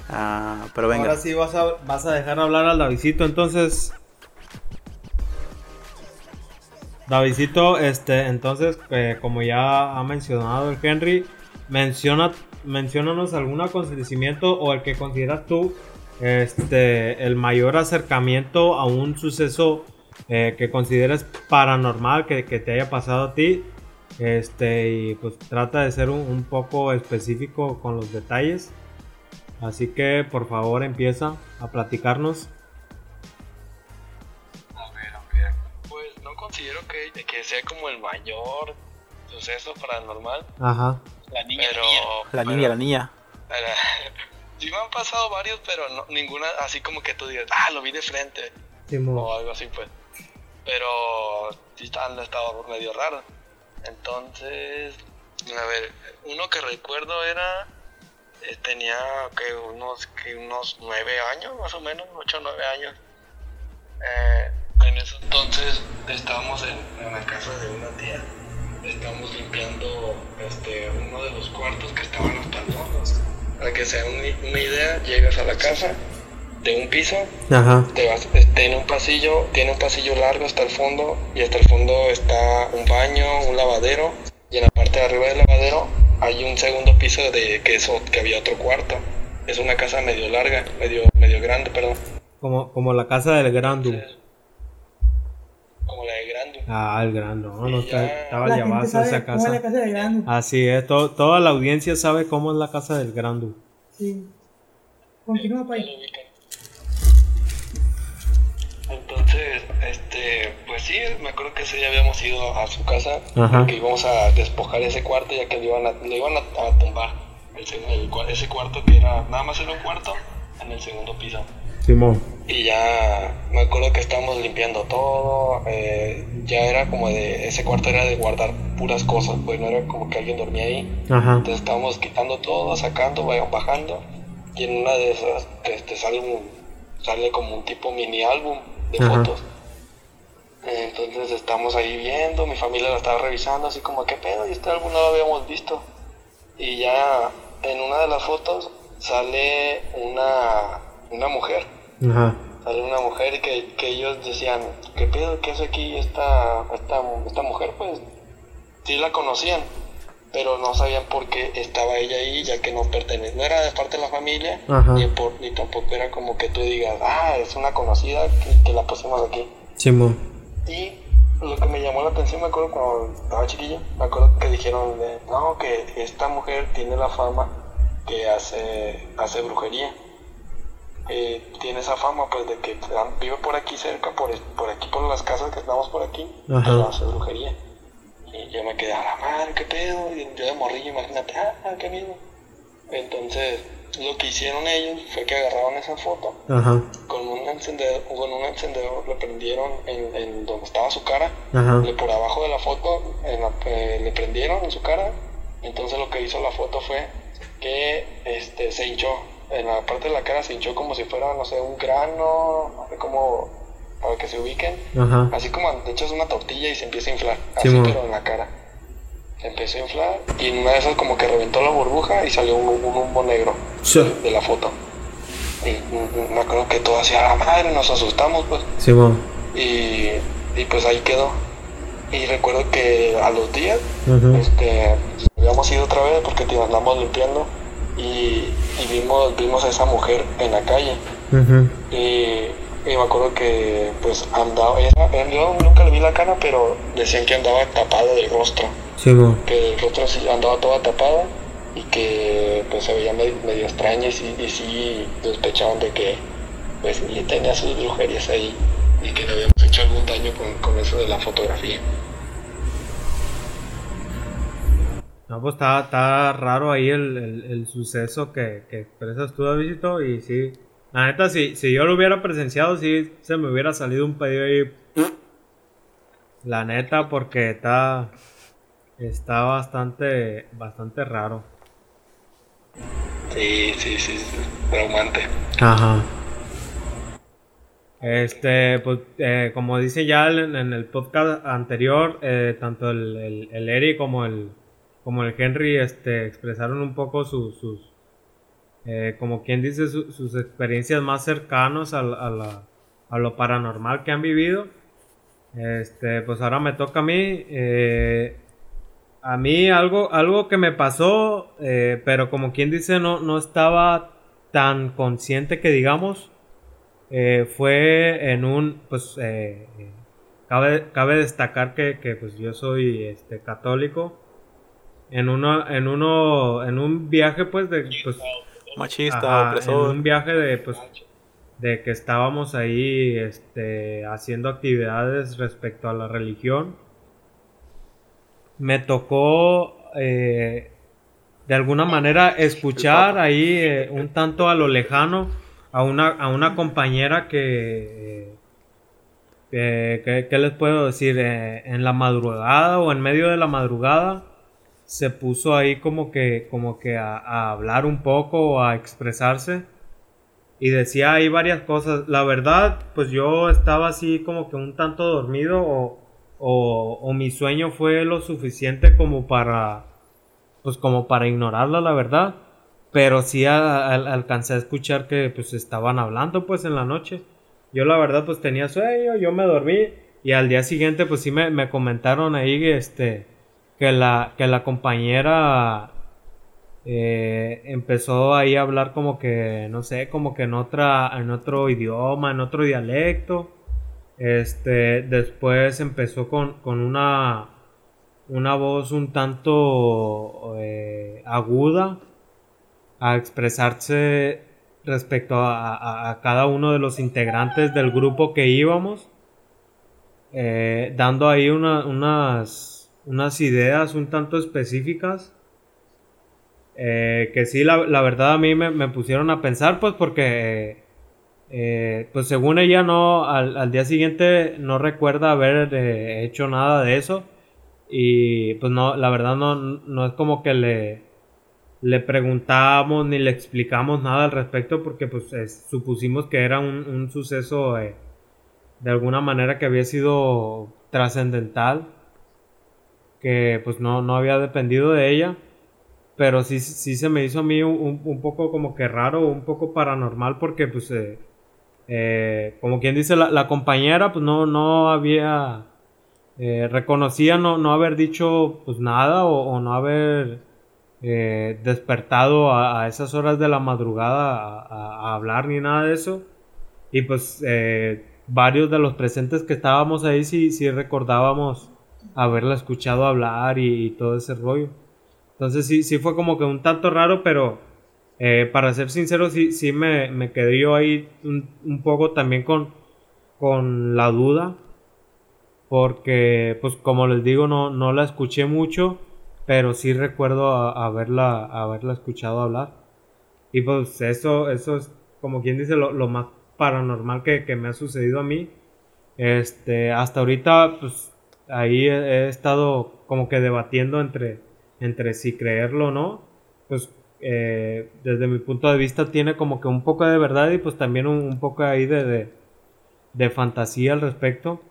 Ah, pero venga. Ahora sí vas a, vas a dejar hablar al Davidito, entonces Davidito, este, entonces, eh, como ya ha mencionado el Henry, menciona, mencionanos algún acontecimiento o el que consideras tú este, el mayor acercamiento a un suceso eh, que consideres paranormal que, te haya pasado a ti. Este, y pues trata de ser un, poco específico con los detalles. Así que por favor empieza a platicarnos. Considero que, que sea como el mayor suceso paranormal. Aja. La niña. la niña, la niña. *laughs* sí me han pasado varios, pero no, ninguna así como que tú digas, ah, lo vi de frente. o algo así, pues. Pero sí han estado medio raros. Entonces, a ver, uno que recuerdo era, eh, tenía que unos, que unos nueve años, más o menos, ocho o nueve años. Eh, en ese entonces estábamos en, la casa de una tía. Estábamos limpiando este, uno de los cuartos que estaban hasta el fondo. Para que sea una idea, llegas a la casa de un piso, te vas, tiene un pasillo, tiene un pasillo largo hasta el fondo y hasta el fondo está un baño, un lavadero y en la parte de arriba del lavadero hay un segundo piso de que, eso, que había otro cuarto. Es una casa medio larga, medio, medio grande, perdón. Como, como la casa del de Grando. Ah, el Grando, no, no estaba llamazo esa casa. Cómo es la casa del Grando. Así es, toda la audiencia sabe cómo es la casa del Grando. Sí. Continúa, Pai. Entonces, este, pues sí, me acuerdo que ese día habíamos ido a su casa, Ajá. que íbamos a despojar ese cuarto ya que le iban a, le iban a, tumbar el, ese cuarto que era nada más en un cuarto en el segundo piso. Y ya me acuerdo que estábamos limpiando todo, eh, ya era como de, ese cuarto era de guardar puras cosas, pues no era como que alguien dormía ahí. Entonces estábamos quitando todo, sacando, bajando, y en una de esas este, sale, sale como un tipo mini álbum de fotos. Entonces estamos ahí viendo, mi familia lo estaba revisando, así como, ¿qué pedo? Y este álbum no lo habíamos visto. Y ya en una de las fotos sale una, una mujer Ajá. Sale una mujer que, que ellos decían, ¿qué pedo? ¿Qué hace aquí esta, esta, esta mujer? Pues sí la conocían, pero no sabían por qué estaba ella ahí, ya que no pertenece, no era de parte de la familia, ni, por, ni tampoco era como que tú digas, ah, es una conocida que, la pusimos aquí. Sí, y lo que me llamó la atención, me acuerdo cuando estaba chiquillo, me acuerdo que dijeron, no, que esta mujer tiene la fama que hace, hace brujería eh, tiene esa fama pues de que vive por aquí cerca, por, por aquí por las casas que estamos por aquí, Ajá. hace brujería. Y yo me quedé a la madre, qué pedo, y yo de morrillo, imagínate, ah, qué miedo. Entonces, lo que hicieron ellos fue que agarraron esa foto con un encendedor, con un encendedor le prendieron en, en donde estaba su cara, le, por abajo de la foto eh, le prendieron en su cara. Entonces lo que hizo la foto fue que este se hinchó en la parte de la cara se hinchó como si fuera, no sé, un grano, como para que se ubiquen. Así como de hecho es una tortilla y se empieza a inflar, así pero en la cara. Se empezó a inflar y en una de esas como que reventó la burbuja y salió un, humo negro de, la foto. Y me acuerdo que todo hacía la madre, nos asustamos pues. y, y pues ahí quedó. Y recuerdo que a los días, este, habíamos ido otra vez porque te andamos limpiando y, vimos, vimos a esa mujer en la calle. y, me acuerdo que pues andaba, yo nunca le vi la cara, pero decían que andaba tapada del rostro. que el rostro andaba toda tapada y que pues se veían medio, extrañas y, y sí sospechaban de que pues le tenía sus brujerías ahí y que le habíamos hecho algún daño con, con eso de la fotografía. No, pues está, está raro ahí el, el, suceso que, que, expresas tú, Davidito, y sí. La neta, si, si yo lo hubiera presenciado, sí se me hubiera salido un pedido ahí. La neta, porque está. Está bastante. Bastante raro. Sí, sí, sí, traumante. Ajá. Este, pues, eh, como dice ya en, el podcast anterior, eh, tanto el, el, el Eri como el, como el Henry este, expresaron un poco sus, eh, como quien dice, sus experiencias más cercanas a, a, lo paranormal que han vivido. Este, pues ahora me toca a mí. Eh, a mí algo, algo que me pasó, eh, pero como quien dice, no, no estaba tan consciente que digamos, fue en un, pues, cabe, cabe destacar que, que, pues yo soy este, católico en uno, en uno, en un viaje pues de pues, machista, En un viaje de pues de que estábamos ahí este haciendo actividades respecto a la religión. Me tocó eh, de alguna manera escuchar ahí eh, un tanto a lo lejano a una, a una compañera que, eh, ¿qué les puedo decir? en la madrugada o en medio de la madrugada se puso ahí como que, como que a, hablar un poco, a expresarse. Y decía ahí varias cosas. La verdad, pues yo estaba así como que un tanto dormido o, o, mi sueño fue lo suficiente como para, pues como para ignorarla, la verdad. Pero sí alcancé a escuchar que pues estaban hablando pues en la noche. Yo la verdad pues tenía sueño, yo me dormí y al día siguiente pues sí me, me comentaron ahí este que la, que la compañera eh, empezó ahí a hablar como que, no sé, como que en otra, en otro idioma, en otro dialecto. Este, después empezó con, con una, una voz un tanto eh, aguda a expresarse respecto a, cada uno de los integrantes del grupo que íbamos, eh, dando ahí unas unas ideas un tanto específicas eh, que sí, la, verdad a mí me, pusieron a pensar, pues porque, eh, pues según ella no, al, día siguiente no recuerda haber eh, hecho nada de eso. Y pues no, la verdad no, no es como que le, le preguntamos ni le explicamos nada al respecto porque pues supusimos que era un, un suceso de alguna manera que había sido trascendental pues no, no había dependido de ella. Pero sí, sí se me hizo a mí un, un poco como que raro, un poco paranormal porque pues eh, eh, como quien dice la, la, compañera pues no, no había eh, reconocía no, no haber dicho pues nada o, no haber despertado a, esas horas de la madrugada a, a, hablar ni nada de eso y pues varios de los presentes que estábamos ahí sí, sí recordábamos haberla escuchado hablar y, todo ese rollo. Entonces sí, sí fue como que un tanto raro, pero eh, para ser sincero, sí, sí me, me quedé yo ahí un, poco también con, con la duda. Porque, pues como les digo, no, no la escuché mucho, pero sí recuerdo haberla, haberla escuchado hablar. Y pues eso, eso es como quien dice lo, lo más paranormal que, que, me ha sucedido a mí. Este, hasta ahorita, pues ahí he, estado como que debatiendo entre, entre si creerlo o no. Pues eh, desde mi punto de vista tiene como que un poco de verdad y pues también un, poco ahí de, de, fantasía al respecto.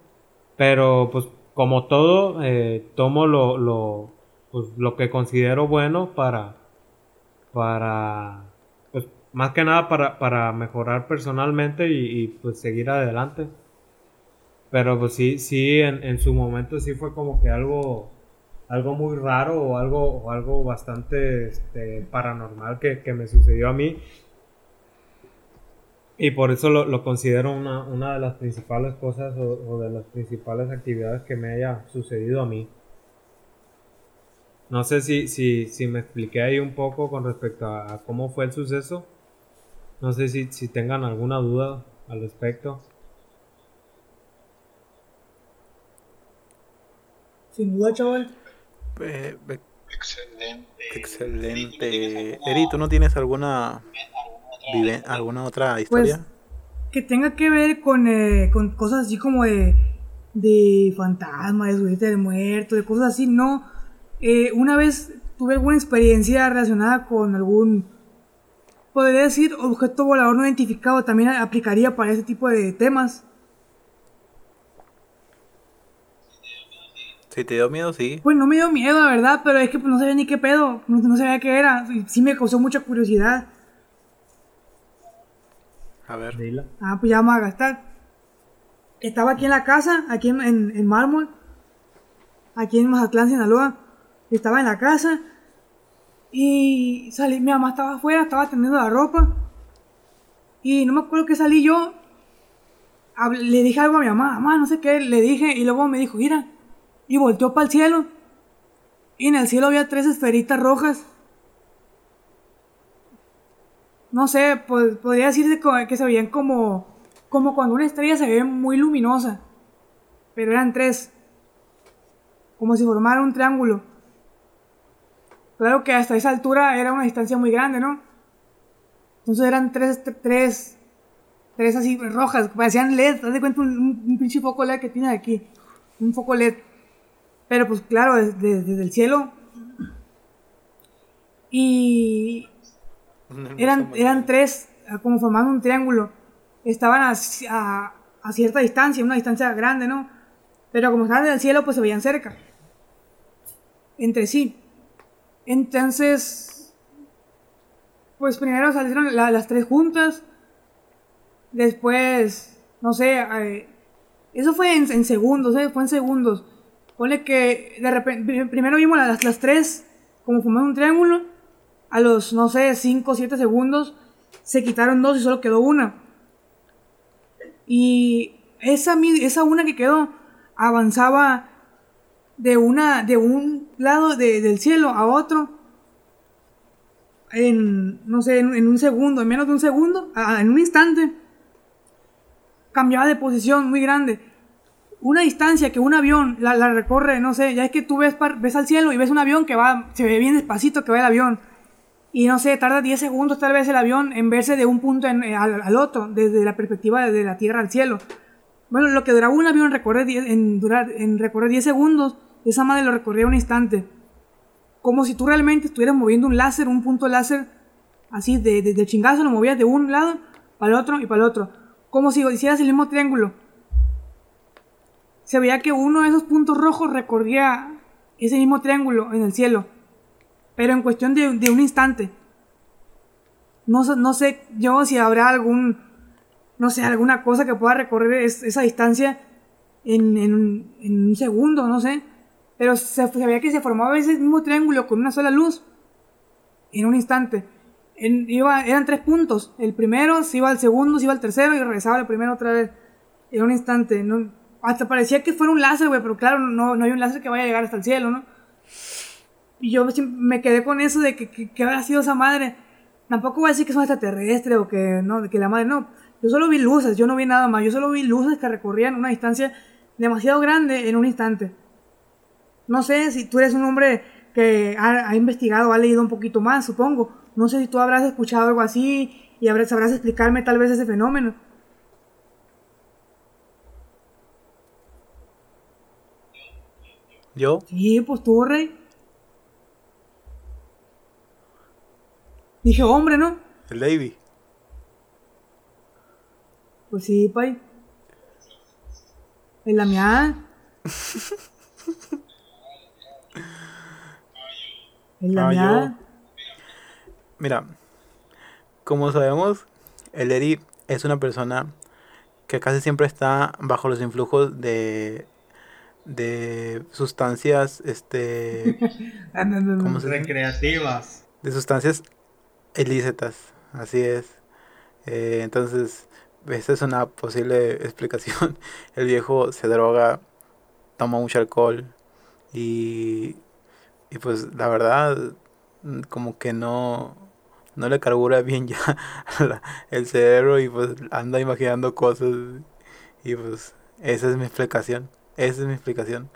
Pero pues como todo, eh, tomo lo, lo, pues, lo que considero bueno para, para pues más que nada para, para mejorar personalmente y pues seguir adelante. Pero pues sí, sí, en, en, su momento sí fue como que algo, algo muy raro o algo, o algo bastante este, paranormal que, que, me sucedió a mí. Y por eso lo, lo considero una, una, de las principales cosas o, de las principales actividades que me haya sucedido a mí. No sé si, si, si me expliqué ahí un poco con respecto a, a cómo fue el suceso. No sé si, si tengan alguna duda al respecto. Sin duda, chaval. Eh, eh, Excelente. excelente. Eri, ¿tú no tienes alguna vive- alguna otra historia? Que tenga que ver con, eh, con cosas así como de, de fantasmas, de subirte del muerto, de cosas así, no. Eh, una vez tuve alguna experiencia relacionada con algún, podría decir, objeto volador no identificado, también aplicaría para ese tipo de temas. Si te dio miedo, sí. Pues no me dio miedo, la verdad, pero es que pues, no sabía ni qué pedo, no, no sabía qué era, sí me causó mucha curiosidad. A ver. Dila. Ah, pues ya vamos a gastar. Estaba aquí en la casa, aquí en, en, en Mármol, aquí en Mazatlán, Sinaloa. Estaba en la casa y salí, mi mamá estaba afuera, estaba tendiendo la ropa. Y no me acuerdo que salí yo. Le dije algo a mi mamá, mamá, no sé qué, le dije, y luego me dijo, mira. Y volteó para el cielo. Y en el cielo había tres esferitas rojas. No sé, pues podría decirse que se veían como, como cuando una estrella se ve muy luminosa. Pero eran tres. Como si formara un triángulo. Claro que hasta esa altura era una distancia muy grande, ¿no? Entonces eran tres, tre- tres, tres así rojas, parecían LED, haz de cuenta un, un, un pinche foco LED que tiene aquí. Un foco LED. Pero pues claro, desde, desde el cielo. Y eran, eran tres, ah, como formando un triángulo. Estaban a, a- a cierta distancia, una distancia grande, ¿no? Pero como estaban en el cielo, pues se veían cerca. Entre sí. Entonces, pues primero salieron la- las tres juntas. Después, no sé, eh, eso fue en, en segundos, ¿eh? Fue en segundos. Ponle que de repente, pri- primero vimos las, las tres como formando un triángulo. A los, no sé, 5 o 7 segundos se quitaron dos y solo quedó una. Y esa, esa una que quedó avanzaba de, una, de un lado de- del cielo a otro en, no sé, en, en un segundo, en menos de un segundo, en un instante. Cambiaba de posición muy grande. Una distancia que un avión la, la recorre, no sé, ya es que tú ves, ves al cielo y ves un avión que va, se ve bien despacito que va el avión. Y no sé, tarda 10 segundos tal vez el avión en verse de un punto en- eh, al, otro, desde la perspectiva de la Tierra al cielo. Bueno, lo que duraba un avión recorrer 10, en durar, en recorrer 10 segundos, esa madre lo recorría un instante. Como si tú realmente estuvieras moviendo un láser, un punto láser, así de, de, de chingazo, lo movías de un lado para el otro y para el otro. Como si hicieras el mismo triángulo. Se veía que uno de esos puntos rojos recorría ese mismo triángulo en el cielo. Pero en cuestión de, de un instante. No, no sé yo si habrá algún, no sé, alguna cosa que pueda recorrer es- esa distancia en, en en un segundo, no sé. Pero se, se veía que se formaba ese mismo triángulo con una sola luz en un instante. Iba, eran tres puntos. El primero se iba al segundo, se iba al tercero y regresaba al primero otra vez. En un instante. No, hasta parecía que fuera un láser, güey, pero claro, no, no hay un láser que vaya a llegar hasta el cielo, ¿no? Y yo me quedé con eso de que, que, que habrá sido esa madre. Tampoco voy a decir que es un extraterrestre o que no, que la madre no. Yo solo vi luces, yo no vi nada más. Yo solo vi luces que recorrían una distancia demasiado grande en un instante. No sé si tú eres un hombre que ha, ha investigado, ha leído un poquito más, supongo. No sé si tú habrás escuchado algo así y habrás, sabrás explicarme tal vez ese fenómeno. Yo, Sí, pues tú, rey. Dije, hombre, ¿no? el Davey. Pues sí, pay. En la mía. En la Ah. Mira, como sabemos, el Eri es una persona que casi siempre está bajo los influjos de de sustancias este *laughs* ¿cómo se dice? Recreativas. de sustancias ilícitas, así es. Eh, entonces, esta es una posible explicación. *laughs* El viejo se droga, toma mucho alcohol y y pues la verdad, como que no, no le carbura bien ya *laughs* la- el cerebro y pues anda imaginando cosas. Y pues esa es mi explicación. Esa es mi explicación.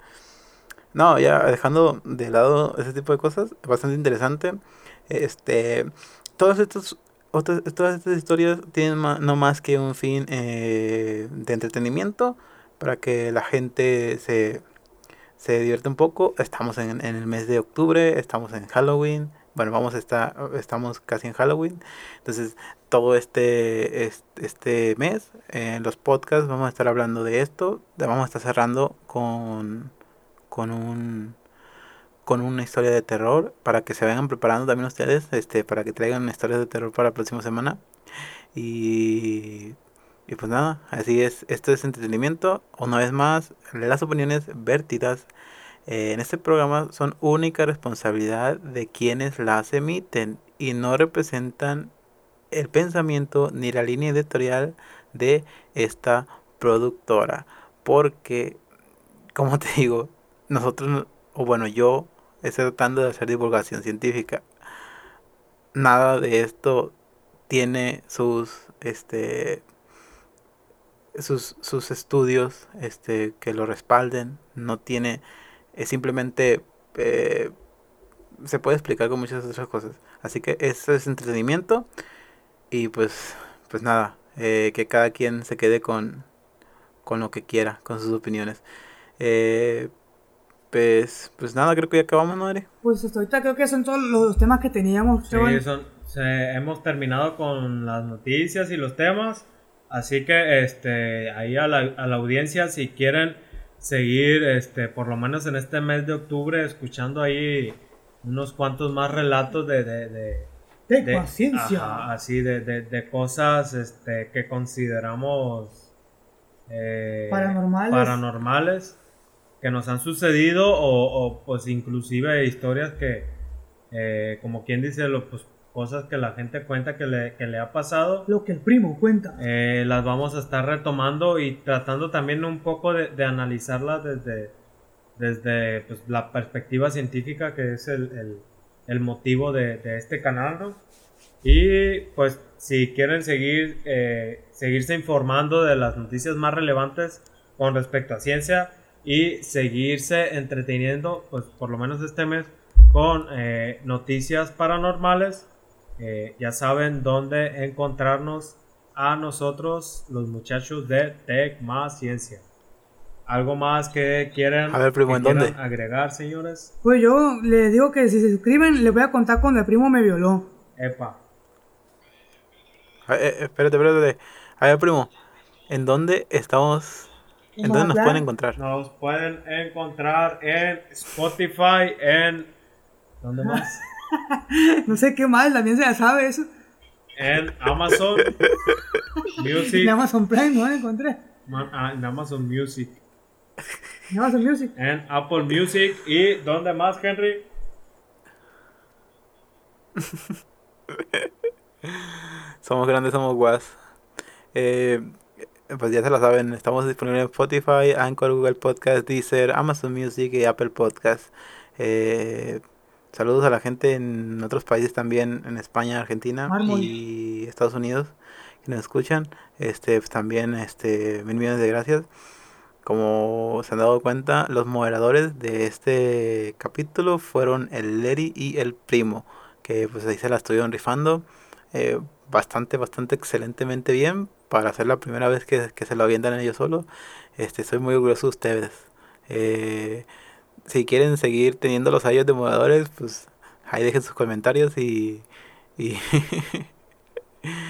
No, ya dejando de lado ese tipo de cosas, bastante interesante. Este, todas estas, otras, todas estas historias tienen no más que un fin eh, de entretenimiento para que la gente se, se divierta un poco. Estamos en, en el mes de octubre, estamos en Halloween. Bueno, vamos a estar, estamos casi en Halloween. Entonces, todo este, este, mes, en los podcasts, vamos a estar hablando de esto. Vamos a estar cerrando con, con un con una historia de terror para que se vayan preparando también ustedes, este, para que traigan historias de terror para la próxima semana. Y, y pues nada, así es, esto es entretenimiento. Una vez más, las opiniones vertidas eh, en este programa son única responsabilidad de quienes las emiten y no representan el pensamiento ni la línea editorial de esta productora. Porque, como te digo, nosotros, o bueno, yo estoy tratando de hacer divulgación científica. Nada de esto tiene sus, este, sus, sus estudios, este, que lo respalden. No tiene, es simplemente, eh, se puede explicar con muchas otras cosas. Así que eso es entretenimiento y pues, pues nada, eh, que cada quien se quede con, con lo que quiera, con sus opiniones. Eh, pues, pues nada, creo que ya acabamos, ¿no, Ari? Pues hasta ahorita creo que son todos los temas que teníamos. Sí, son, se- hemos terminado con las noticias y los temas. Así que este, ahí a la, a la audiencia, si quieren seguir, este, por lo menos en este mes de octubre, escuchando ahí unos cuantos más relatos de, de, de, de- más ciencia. ajá, así de, de, de cosas este, que consideramos eh, Paranormales. paranormales que nos han sucedido o, o, pues inclusive historias que eh, como quien dice lo, pues, cosas que la gente cuenta que le, que le ha pasado Lo que el primo cuenta. eh, las vamos a estar retomando y tratando también un poco de, de analizarlas desde, desde pues, la perspectiva científica que es el, el- el motivo de, de este canal. ¿no? Y pues si quieren seguir, eh, seguirse informando de las noticias más relevantes con respecto a ciencia y seguirse entreteniendo, pues por lo menos este mes, con eh, noticias paranormales, eh, ya saben dónde encontrarnos a nosotros, los muchachos de Tech Más Ciencia. ¿Algo más que quieran, A ver, primo, que ¿en dónde? quieran agregar, señores? Pues yo les digo que si se suscriben, les voy a contar cuando el primo me violó. Epa. A- eh, espérate, espérate. A ver, primo, ¿en dónde estamos? ¿En dónde nos pueden encontrar? Nos pueden encontrar en Spotify, en... ¿Dónde más? *laughs* *laughs* No sé qué más, también se la sabe eso. En Amazon Music. En Amazon Prime, no la encontré. Ah, en Amazon Music. En Amazon Music. En Apple Music. ¿Y dónde más, Henry? *laughs* Somos grandes, somos guas. Eh, pues ya se lo saben, estamos disponibles en Spotify, Anchor, Google Podcast, Deezer, Amazon Music y Apple Podcast. Eh, saludos a la gente en otros países también, en España, Argentina Mármol. y Estados Unidos que nos escuchan. Este, pues también este, mil millones de gracias. Como se han dado cuenta, los moderadores de este capítulo fueron el Leri y el Primo, que pues ahí se la estuvieron rifando eh, bastante, bastante excelentemente bien para ser la primera vez que, que se lo avientan ellos solos. Este, soy muy orgulloso de ustedes. Eh, si quieren seguir teniendo los años de moderadores, pues ahí dejen sus comentarios y, y,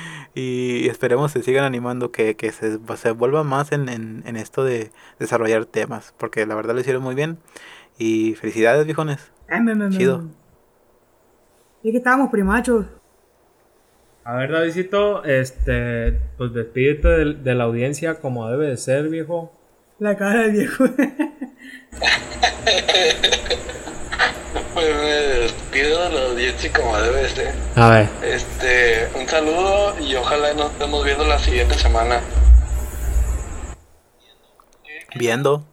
*laughs* y esperemos se sigan animando, que, que se, se vuelva más en, en, en esto de desarrollar temas, porque la verdad lo hicieron muy bien. Y felicidades, viejones. Ay, me, me, me- Chido. Es que estábamos primachos. A ver, Davidcito, este, pues despídete de, de la audiencia como debe de ser, viejo. La cara del viejo. *laughs* *laughs* Pues me despido de la audiencia como debe ser. A ver. Este, un saludo y ojalá nos estemos viendo la siguiente semana. Viendo.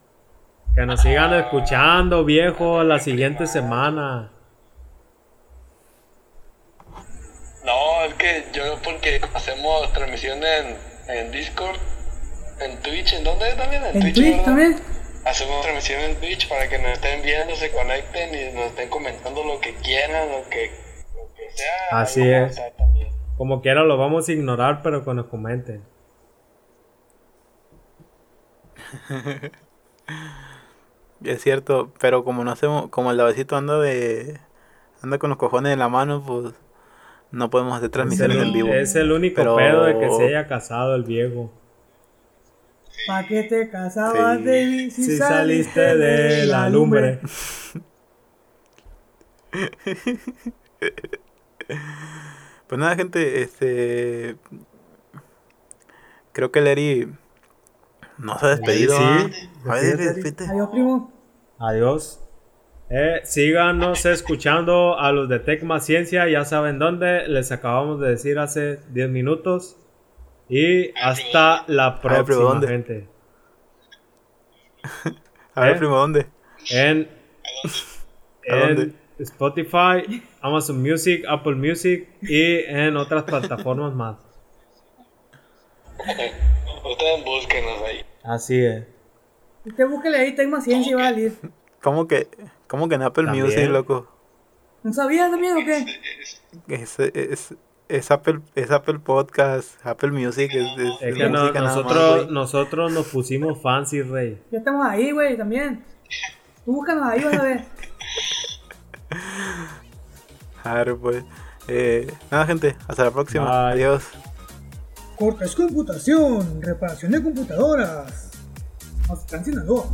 Que nos sigan escuchando, viejo, la siguiente semana. No, es que yo porque hacemos transmisión en, en Discord, en Twitch, ¿en dónde también? En Twitch ¿verdad? también. Hacemos transmisión en Twitch para que nos estén viendo, se conecten y nos estén comentando lo que quieran, lo que, lo que sea. Así es. Como quiera lo vamos a ignorar, pero que nos comenten. *laughs* Es cierto, pero como no hacemos, como el lavecito anda de anda con los cojones en la mano, pues no podemos hacer Es transmisiones el, en vivo. es el único Pero- pedo de que se haya casado el viejo. ¿Pa' qué te casabas, Sí. David? Si saliste de la lumbre. Pues nada, gente, este creo que Leri no se ha despedido. Sí. Adiós, primo. Adiós. Eh, síganos escuchando a los de Tecma Ciencia, ya saben dónde, les acabamos de decir hace 10 minutos. Y hasta la próxima, ¿dónde? gente. A ver, ¿Eh? *laughs* primo, ¿dónde? En, ¿A dónde? en Spotify, Amazon Music, Apple Music y en otras plataformas más. *laughs* Ustedes búsquenos ahí. Así es. Usted búsquele ahí, tengo más ciencia y va a salir. ¿Cómo que, cómo que en Apple También. Music, loco? ¿No sabías también o qué? Es, es, es Apple, es Apple Podcast, Apple Music, es, es, Es que no- música nada más, nosotros, nosotros nos pusimos fancy, rey. Ya estamos ahí, güey, también. Tú búscanos ahí, vas a ver. Claro, pues. Eh, nada, gente, hasta la próxima. Bye. Adiós. Cortes Computación, reparación de computadoras. Hasta en Sinaloa.